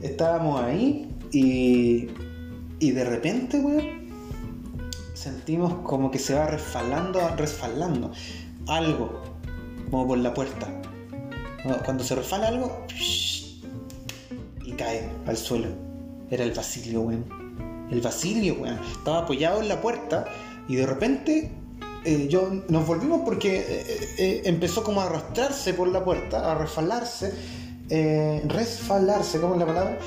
estábamos ahí y, y de repente, sentimos como que se va resfalando, resfalando algo, como por la puerta. Cuando se resfala algo, y cae al suelo. Era el Basilio, weón. El Basilio, weón. Estaba apoyado en la puerta y de repente eh, yo nos volvimos porque eh, eh, empezó como a arrastrarse por la puerta, a resfalarse, resfalarse, ¿cómo es la palabra?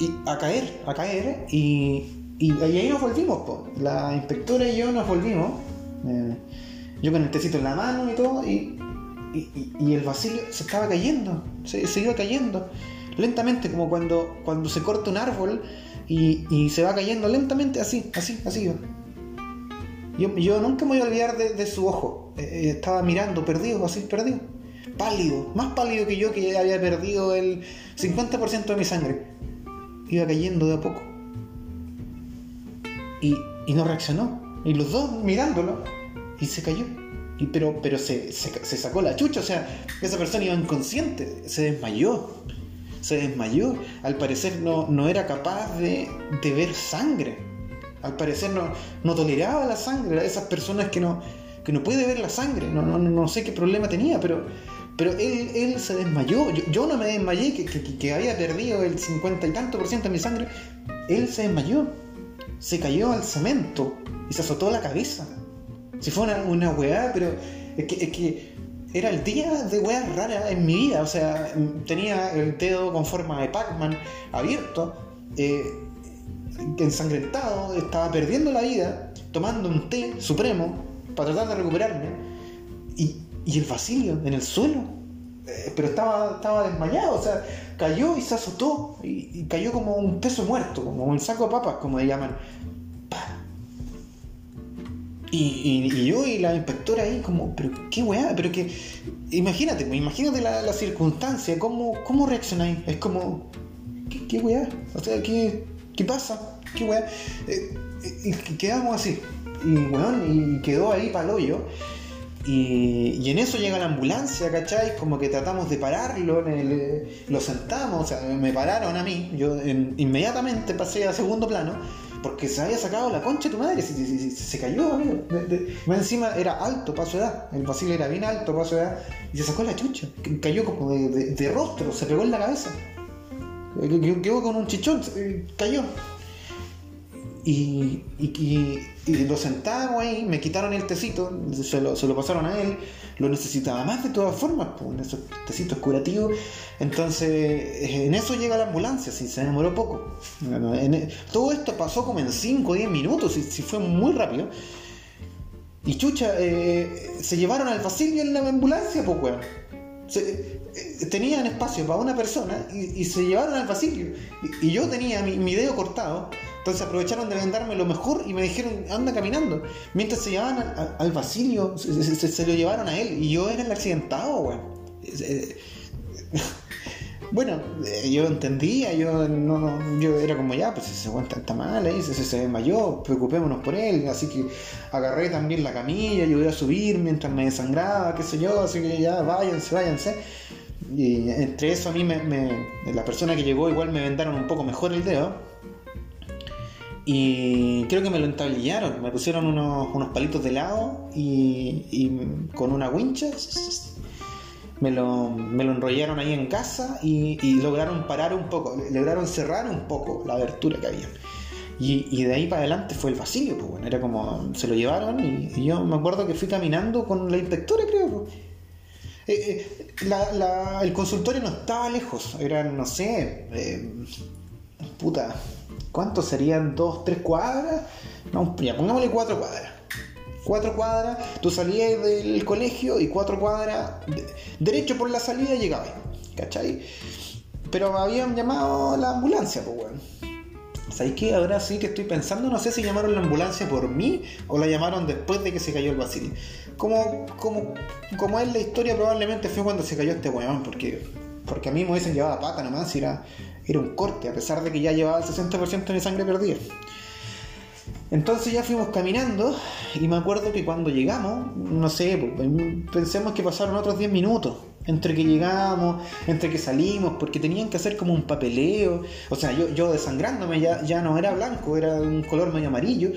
Y a caer, a caer, y, y, ahí nos volvimos, la inspectora y yo nos volvimos, yo con el tecito en la mano y todo, y, y, el Basilio se estaba cayendo, se, iba cayendo, lentamente, como cuando, cuando se corta un árbol y, se va cayendo lentamente, así, así, así. Yo, yo nunca me voy a olvidar de, su ojo. Eh, eh, estaba mirando, perdido, así, perdido. Pálido, más pálido que yo que había perdido el 50% de mi sangre. Iba cayendo de a poco. Y, no reaccionó. Y los dos mirándolo. Y se cayó. Y, pero pero se, se, sacó la chucha. O sea, esa persona iba inconsciente. Se desmayó. Se desmayó. Al parecer no, no era capaz de, de ver sangre al parecer no, no toleraba la sangre, esas personas que no, que no puede ver la sangre, no, no, no sé qué problema tenía, pero, pero él, se desmayó, yo, no me desmayé, que, había perdido el cincuenta y tanto por ciento de mi sangre, él se desmayó, se cayó al cemento y se azotó la cabeza. Si fue una, una weá, pero es que, era el día de weá rara en mi vida, o sea, tenía el dedo con forma de Pac-Man abierto. Eh, ensangrentado, estaba perdiendo la vida, tomando un té supremo para tratar de recuperarme, y, el Basilio en el suelo, eh, pero estaba, estaba desmayado, o sea, cayó y se azotó, y, cayó como un peso muerto, como un saco de papas, como le llaman. Y, yo y la inspectora ahí como, pero qué weá, pero que, imagínate, pues, imagínate la, circunstancia, cómo, cómo reaccionáis, es como, ¿qué, qué weá? O sea, ¿qué, ¿Qué pasa? ¿Qué weá? Eh, y quedamos así. Y weón, y quedó ahí para el hoyo. Y, en eso llega la ambulancia, ¿cachai? Como que tratamos de pararlo, lo sentamos, o sea, me pararon a mí, yo inmediatamente pasé a segundo plano, porque se había sacado la concha de tu madre, se, cayó, amigo. encima era alto para su edad, el Basile era bien alto para su edad, y se sacó la chucha, cayó como de rostro, se pegó en la cabeza. Quedó con un chichón, cayó. Y, lo sentamos ahí, me quitaron el tecito, se lo, pasaron a él, lo necesitaba más de todas formas, pues, esos tecitos curativos. Entonces, en eso llega la ambulancia, si se demoró poco. E, todo esto pasó como en 5 o 10 minutos, y si fue muy rápido. Y chucha, eh, se llevaron al Basilio en la ambulancia, pues, weón. Eh, tenían espacio para una persona y, se llevaron al Basilio. Y, yo tenía mi, dedo cortado, entonces aprovecharon de vendarme lo mejor y me dijeron, anda caminando. Mientras se llevaban al, Basilio, se, lo llevaron a él y yo era el accidentado, weón. Bueno, eh, yo entendía, yo no, yo era como ya, pues ese weón está mal ahí, se, se desmayó, preocupémonos por él, así que agarré también la camilla, ayudé a subir mientras me desangraba, qué sé yo, así que ya váyanse, váyanse. Y entre eso a mí me, la persona que llegó igual me vendaron un poco mejor el dedo. Y creo que me lo entablillaron, me pusieron unos, unos palitos de lado y, y con una wincha me lo, me lo enrollaron ahí en casa y, lograron parar un poco, lograron cerrar un poco la abertura que había. Y, de ahí para adelante fue el vacío, pues bueno, era como, se lo llevaron y, yo me acuerdo que fui caminando con la inspectora, creo. Pues. Eh, eh, el consultorio no estaba lejos, eran, no sé, eh, puta, ¿cuántos serían? ¿Dos, tres cuadras? No, ya, pongámosle cuatro cuadras cuatro cuadras, tú salías del colegio y cuatro cuadras, derecho por la salida llegabas, ¿cachai? Pero habían llamado la ambulancia, pues, weón. ¿Sabéis qué? Ahora sí que estoy pensando, no sé si llamaron la ambulancia por mí o la llamaron después de que se cayó el Basilio. Como, como, como es la historia, probablemente fue cuando se cayó este weón, porque, porque a mí me hubiesen llevado a pata nomás, era, era un corte, a pesar de que ya llevaba el 60% de mi sangre perdida. Entonces ya fuimos caminando y me acuerdo que cuando llegamos, no sé, pues, pensemos que pasaron otros 10 minutos entre que llegamos, entre que salimos, porque tenían que hacer como un papeleo. O sea, yo, yo desangrándome ya, ya no era blanco, era un color medio amarillo.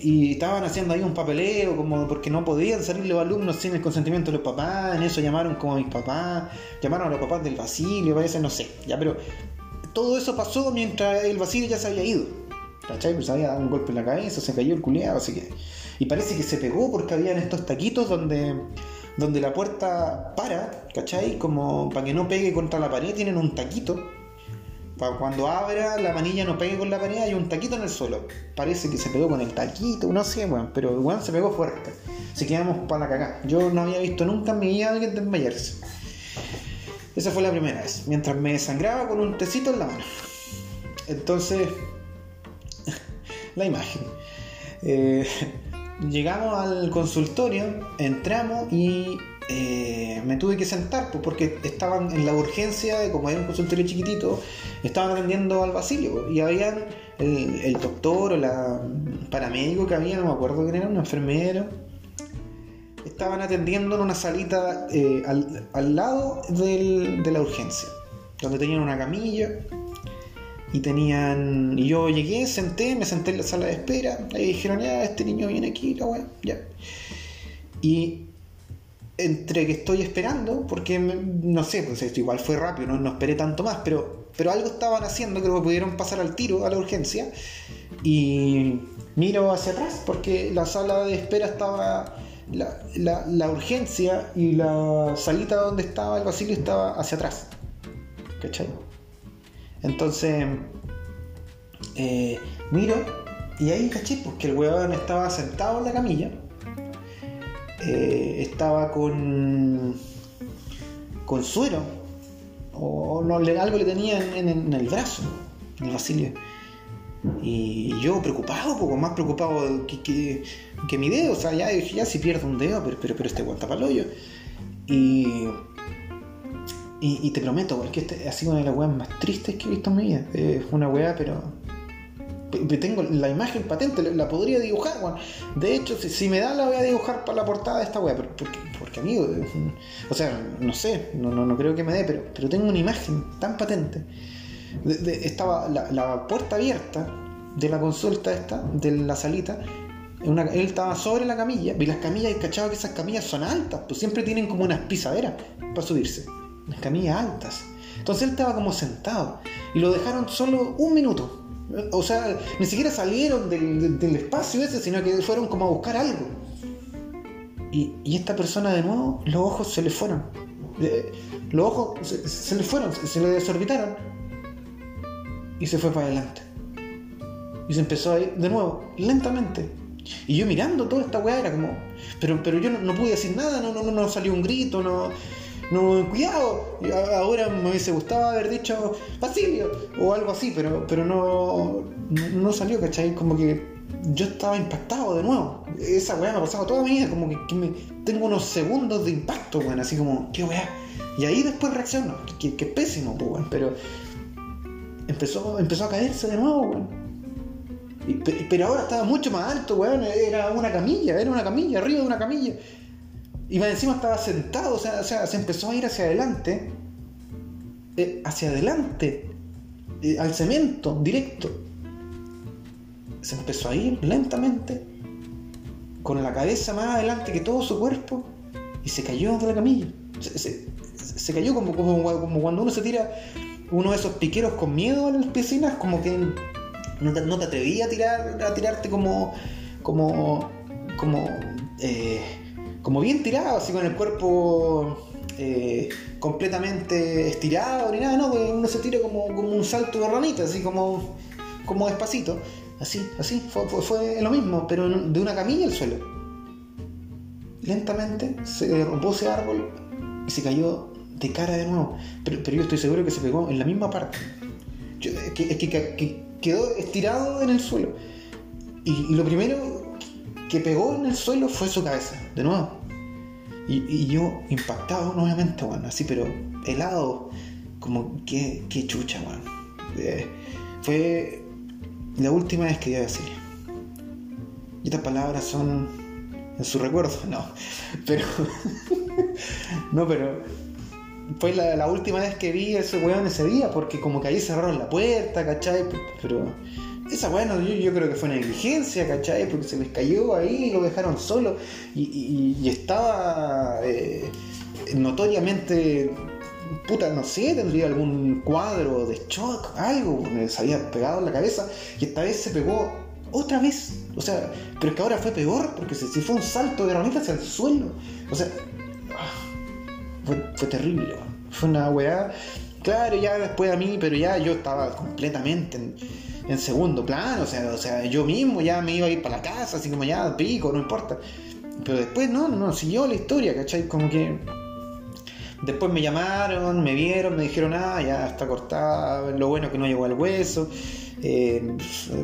y estaban haciendo ahí un papeleo, como porque no podían salir los alumnos sin el consentimiento de los papás, en eso llamaron como a mis papás, llamaron a los papás del Basilio, parece, no sé, ya, pero todo eso pasó mientras el Basilio ya se había ido, ¿cachai? Pues había dado un golpe en la cabeza, se cayó el culiado, así que... Y parece que se pegó porque habían estos taquitos donde donde la puerta para, ¿cachai? Como para que no pegue contra la pared, tienen un taquito. Para cuando abra la manilla no pegue con la pared, hay un taquito en el suelo. Parece que se pegó con el taquito, no sé, weón, pero igual se pegó fuerte. Así quedamos para la cagada. Yo no había visto nunca en mi vida a alguien desmayarse. Esa fue la primera vez, mientras me sangraba con un tecito en la mano. Entonces, la imagen. Eh, llegamos al consultorio, entramos y eh, me tuve que sentar pues, porque estaban en la urgencia, como era un consultorio chiquitito, estaban atendiendo al Basilio y habían el, doctor o la paramédico que había, no me acuerdo quién era, un enfermero. Estaban atendiendo en una salita eh, al, lado de la urgencia, donde tenían una camilla y tenían. Y yo llegué, senté, me senté en la sala de espera. Y dijeron, ya, este niño viene aquí, la weá, ya. Y entre que estoy esperando, porque no sé, pues esto igual fue rápido, no, no esperé tanto más, pero, pero algo estaban haciendo, creo que pudieron pasar al tiro, a la urgencia. Y miro hacia atrás, porque la sala de espera estaba. La, la, urgencia y la salita donde estaba el Basilio estaba hacia atrás. ¿Cachai? Entonces, eh, miro y ahí caché, pues que el weón estaba sentado en la camilla, eh, estaba con, con suero, o no, algo le tenía en, el brazo, en el Basilio. Y yo preocupado, poco más preocupado que, que, mi dedo, o sea, ya ya si pierdo un dedo, pero, pero, pero este aguanta para hoyo. Y y, te prometo, que este ha sido una de las weas más tristes que he visto en mi vida. Es una wea, pero. Tengo la imagen patente, la podría dibujar, weón. De hecho, si, me da, la voy a dibujar para la portada de esta wea. Porque, porque amigo, o sea, no sé, no, no, creo que me dé, pero, pero tengo una imagen tan patente. Estaba la, puerta abierta de la consulta esta, de la salita, él estaba sobre la camilla, y las camillas, y cachado que esas camillas son altas, pues siempre tienen como unas pisaderas para subirse unas camillas altas. Entonces él estaba como sentado y lo dejaron solo un minuto. O sea, ni siquiera salieron del, espacio ese, sino que fueron como a buscar algo. Y, esta persona de nuevo, los ojos se le fueron. los ojos se, le fueron, se, le desorbitaron. Y se fue para adelante. Y se empezó a ir de nuevo, lentamente. Y yo mirando toda esta weá era como. Pero, pero yo no, no pude decir nada, no, no, no salió un grito, no, no, cuidado, ahora me hubiese gustado haber dicho Basilio o algo así, pero, pero no, no salió, ¿cachai? Como que yo estaba impactado de nuevo. Esa weá me ha pasado toda mi vida, como que, me, tengo unos segundos de impacto, weón, así como, qué weá. Y ahí después reacciono, que, pésimo, pues, weón, pero empezó, empezó a caerse de nuevo, weón. pero ahora estaba mucho más alto, weón. Era una camilla, era una camilla, arriba de una camilla. Y más encima estaba sentado, o sea, se empezó a ir hacia adelante, eh, hacia adelante, eh, al cemento, directo. Se empezó a ir lentamente, con la cabeza más adelante que todo su cuerpo, y se cayó de la camilla. Se, cayó como, como, como, cuando uno se tira uno de esos piqueros con miedo en las piscinas, como que no te, no te a, tirar, a tirarte como, como, como, eh, como bien tirado, así con el cuerpo eh, completamente estirado ni nada, no, uno se tira como, como un salto de ranita, así como, como despacito, así, así, fue, fue, lo mismo, pero de una camilla al suelo. Lentamente se rompió ese árbol y se cayó de cara de nuevo, pero, yo estoy seguro que se pegó en la misma parte. es, que, quedó estirado en el suelo. y lo primero que pegó en el suelo fue su cabeza, de nuevo. Y, yo impactado nuevamente, bueno, así, pero helado, como que, chucha, bueno. Eh, fue la última vez que iba a decir. Y estas palabras son en su recuerdo, no, pero, no, pero fue la, última vez que vi a ese weón ese día, porque como que ahí cerraron la puerta, ¿cachai? Pero esa bueno, yo, yo, creo que fue negligencia, ¿cachai? Porque se les cayó ahí y lo dejaron solo. Y, y, estaba eh, notoriamente, puta, no sé, tendría algún cuadro de shock, algo, se había pegado en la cabeza. Y esta vez se pegó otra vez. O sea, pero es que ahora fue peor, porque si, fue un salto de realmente hacia el suelo. O sea, fue, terrible, fue una weá. Claro, ya después a mí, pero ya yo estaba completamente en en segundo plano, o sea, o sea, yo mismo ya me iba a ir para la casa, así como ya, pico, no importa. Pero después no, no, siguió la historia, ¿cachai? Como que después me llamaron, me vieron, me dijeron, ah, ya está cortada, lo bueno que no llegó al hueso, eh,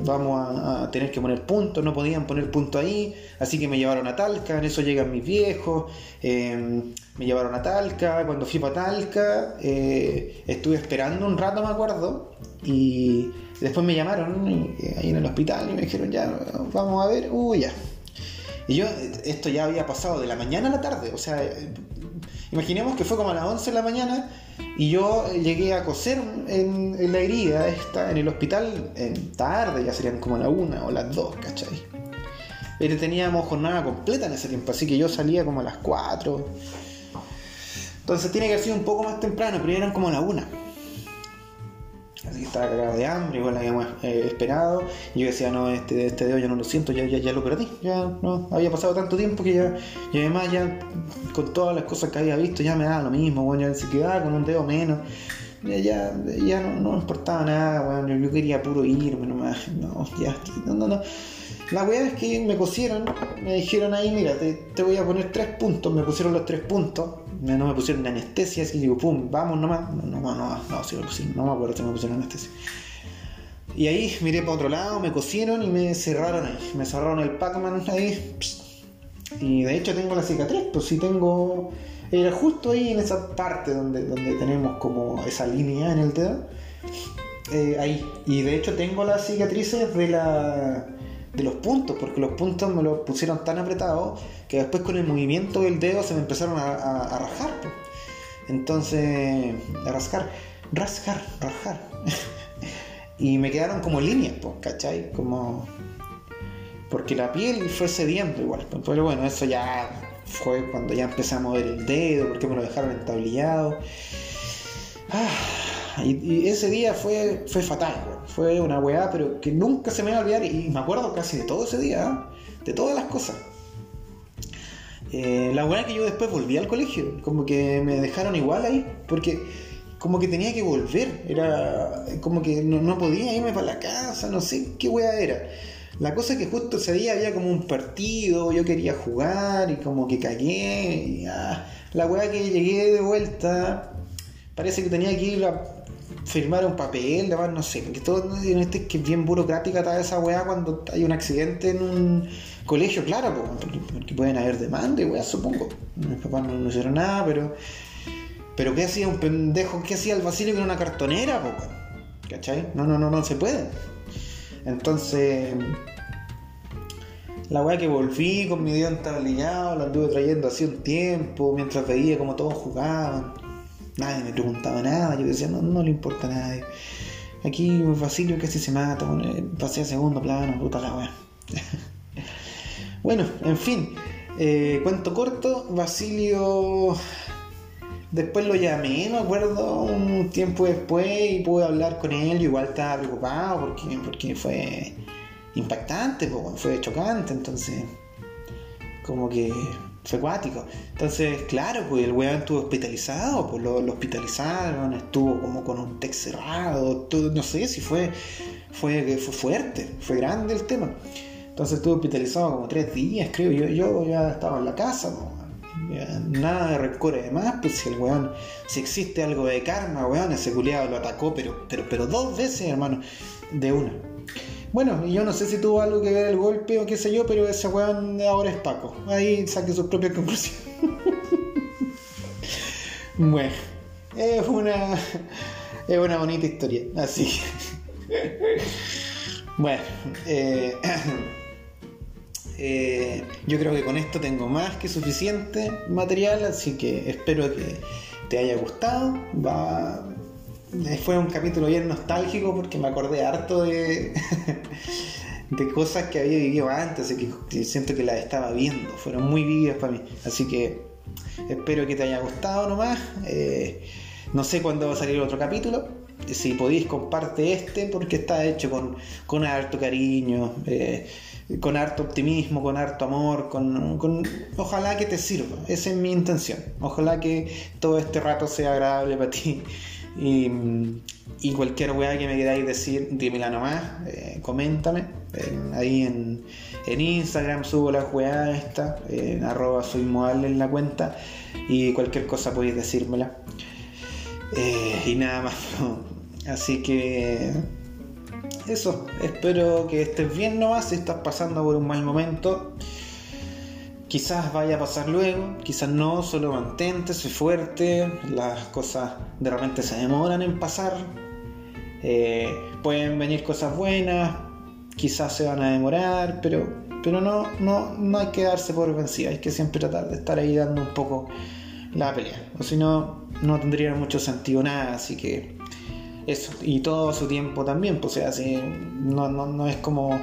vamos a, tener que poner punto, no podían poner punto ahí, así que me llevaron a Talca, en eso llegan mis viejos, eh, me llevaron a Talca, cuando fui para Talca, eh, estuve esperando un rato, me acuerdo, y después me llamaron ahí en el hospital y me dijeron, ya, vamos a ver, uy, ya. Y yo, esto ya había pasado de la mañana a la tarde, o sea, imaginemos que fue como a las 11 de la mañana y yo llegué a coser en, la herida esta, en el hospital, en tarde, ya serían como la 1 o las 2, ¿cachai? Pero teníamos jornada completa en ese tiempo, así que yo salía como a las 4. Entonces tiene que haber sido un poco más temprano, pero eran como a la 1 así que estaba cagado de hambre, igual habíamos eh, esperado. Y yo decía, no, este, este dedo yo no lo siento, ya, ya, ya lo perdí, ya no, había pasado tanto tiempo que ya, y además ya con todas las cosas que había visto ya me daba lo mismo, bueno, ya se quedaba con un dedo menos. Ya, ya, no, no, importaba nada, bueno, yo, quería puro irme nomás, no, ya, no, no, no. La weá es que me pusieron, me dijeron ahí, mira, te, te voy a poner tres puntos, me pusieron los tres puntos no me pusieron anestesia, así digo, pum, vamos nomás. No, no, no, no, sí, no me acuerdo si me pusieron anestesia. Y ahí miré para otro lado, me cosieron y me cerraron ahí. Me cerraron el Pac-Man ahí. Y de hecho tengo la cicatriz, pues sí tengo. Era justo ahí en esa parte donde, donde tenemos como esa línea en el dedo. Eh, ahí. Y de hecho tengo las cicatrices de la de los puntos, porque los puntos me los pusieron tan apretados que después con el movimiento del dedo se me empezaron a, a, rajar. Entonces, a rascar, rascar, rajar. y me quedaron como líneas, pues, ¿cachai? Como. Porque la piel fue cediendo igual. Pero bueno, eso ya fue cuando ya empecé a mover el dedo, porque me lo dejaron entablillado. Ah, y, ese día fue, fue fatal, fue una weá, pero que nunca se me va a olvidar y me acuerdo casi de todo ese día, ¿ah? de todas las cosas. Eh, la weá que yo después volví al colegio, como que me dejaron igual ahí, porque como que tenía que volver, era como que no, podía irme para la casa, no sé qué weá era. La cosa es que justo ese día había como un partido, yo quería jugar y como que cagué. Y, ah, la weá que llegué de vuelta, parece que tenía que ir a firmar un papel, no sé, porque todo este que es bien burocrática toda esa weá cuando hay un accidente en un colegio, claro, porque, pueden haber demanda y weá, supongo. Mis papás no, hicieron nada, pero. Pero ¿qué hacía un pendejo? ¿Qué hacía el Basilio con una cartonera, po, ¿Cachai? No, no, no, no se puede. Entonces. La weá que volví con mi dedo entablillado, la anduve trayendo hace un tiempo, mientras veía como todos jugaban Nadie me preguntaba nada, yo decía, no, no le importa a nadie. Aquí Basilio casi se mata, pasé a segundo plano, puta la weá. bueno, en fin, eh, cuento corto, Basilio después lo llamé, me acuerdo, un tiempo después y pude hablar con él, igual estaba preocupado porque, porque fue impactante, fue chocante, entonces como que fue acuático. Entonces, claro, pues el weón estuvo hospitalizado, pues lo, hospitalizaron, estuvo como con un tex cerrado, no sé si fue, fue, fue fuerte, fue grande el tema. Entonces estuvo hospitalizado como tres días, creo. Yo, yo ya estaba en la casa, nada de rencor además, pues si el weón, si existe algo de karma, weón, ese culiado lo atacó, pero, pero, pero dos veces, hermano, de una. Bueno, y yo no sé si tuvo algo que ver el golpe o qué sé yo, pero ese weón ahora es Paco. Ahí saque sus propias conclusiones. bueno, es una, es una bonita historia. Así bueno, eh, eh, yo creo que con esto tengo más que suficiente material, así que espero que te haya gustado. Va fue un capítulo bien nostálgico porque me acordé harto de, de cosas que había vivido antes y que siento que las estaba viendo. Fueron muy vividas para mí. Así que espero que te haya gustado nomás. Eh, no sé cuándo va a salir otro capítulo. Si podéis, comparte este porque está hecho con, con harto cariño, eh, con harto optimismo, con harto amor, con, ojalá que te sirva. Esa es mi intención. Ojalá que todo este rato sea agradable para ti. Y, cualquier weá que me queráis decir, dímela nomás, eh, coméntame. ahí en, en, Instagram subo la weá esta, en arroba soy en la cuenta. Y cualquier cosa podéis decírmela. Eh, y nada más. Así que eso, espero que estés bien nomás si estás pasando por un mal momento. Quizás vaya a pasar luego, quizás no, solo mantente, sé fuerte, las cosas de repente se demoran en pasar, eh, pueden venir cosas buenas, quizás se van a demorar, pero, pero no, no, no hay que darse por vencida, hay que siempre tratar de estar ahí dando un poco la pelea, o si no, no tendría mucho sentido nada, así que eso, y todo su tiempo también, pues, o no, no, no es como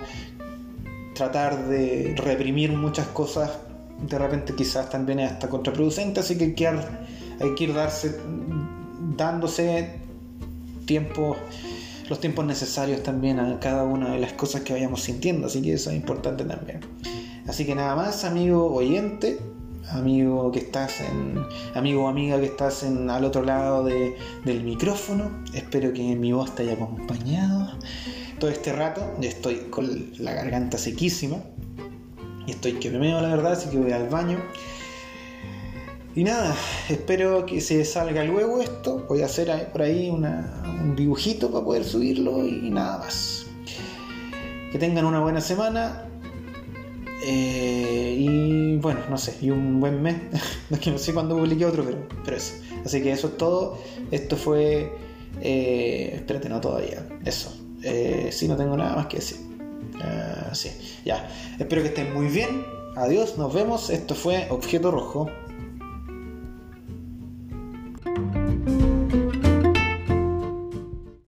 tratar de reprimir muchas cosas, de repente quizás también es hasta contraproducente, así que hay que, hay que ir darse, dándose tiempo, los tiempos necesarios también a cada una de las cosas que vayamos sintiendo, así que eso es importante también. Así que nada más, amigo oyente, amigo que estás en, amigo o amiga que estás en, al otro lado del micrófono. Espero que mi voz te haya acompañado todo este rato. Estoy con la garganta sequísima y estoy que me meo la verdad, así que voy al baño. Y nada, espero que se salga luego esto. Voy a hacer por ahí un dibujito para poder subirlo y nada más. Que tengan una buena semana eh, y bueno, no sé, y un buen mes. que no sé cuándo publiqué otro, pero, pero eso. Así que eso es todo. Esto fue. Eh, espérate, no todavía. Eso. Eh, sí, no tengo nada más que decir. Uh, sí, ya. Espero que estén muy bien. Adiós, nos vemos. Esto fue Objeto Rojo.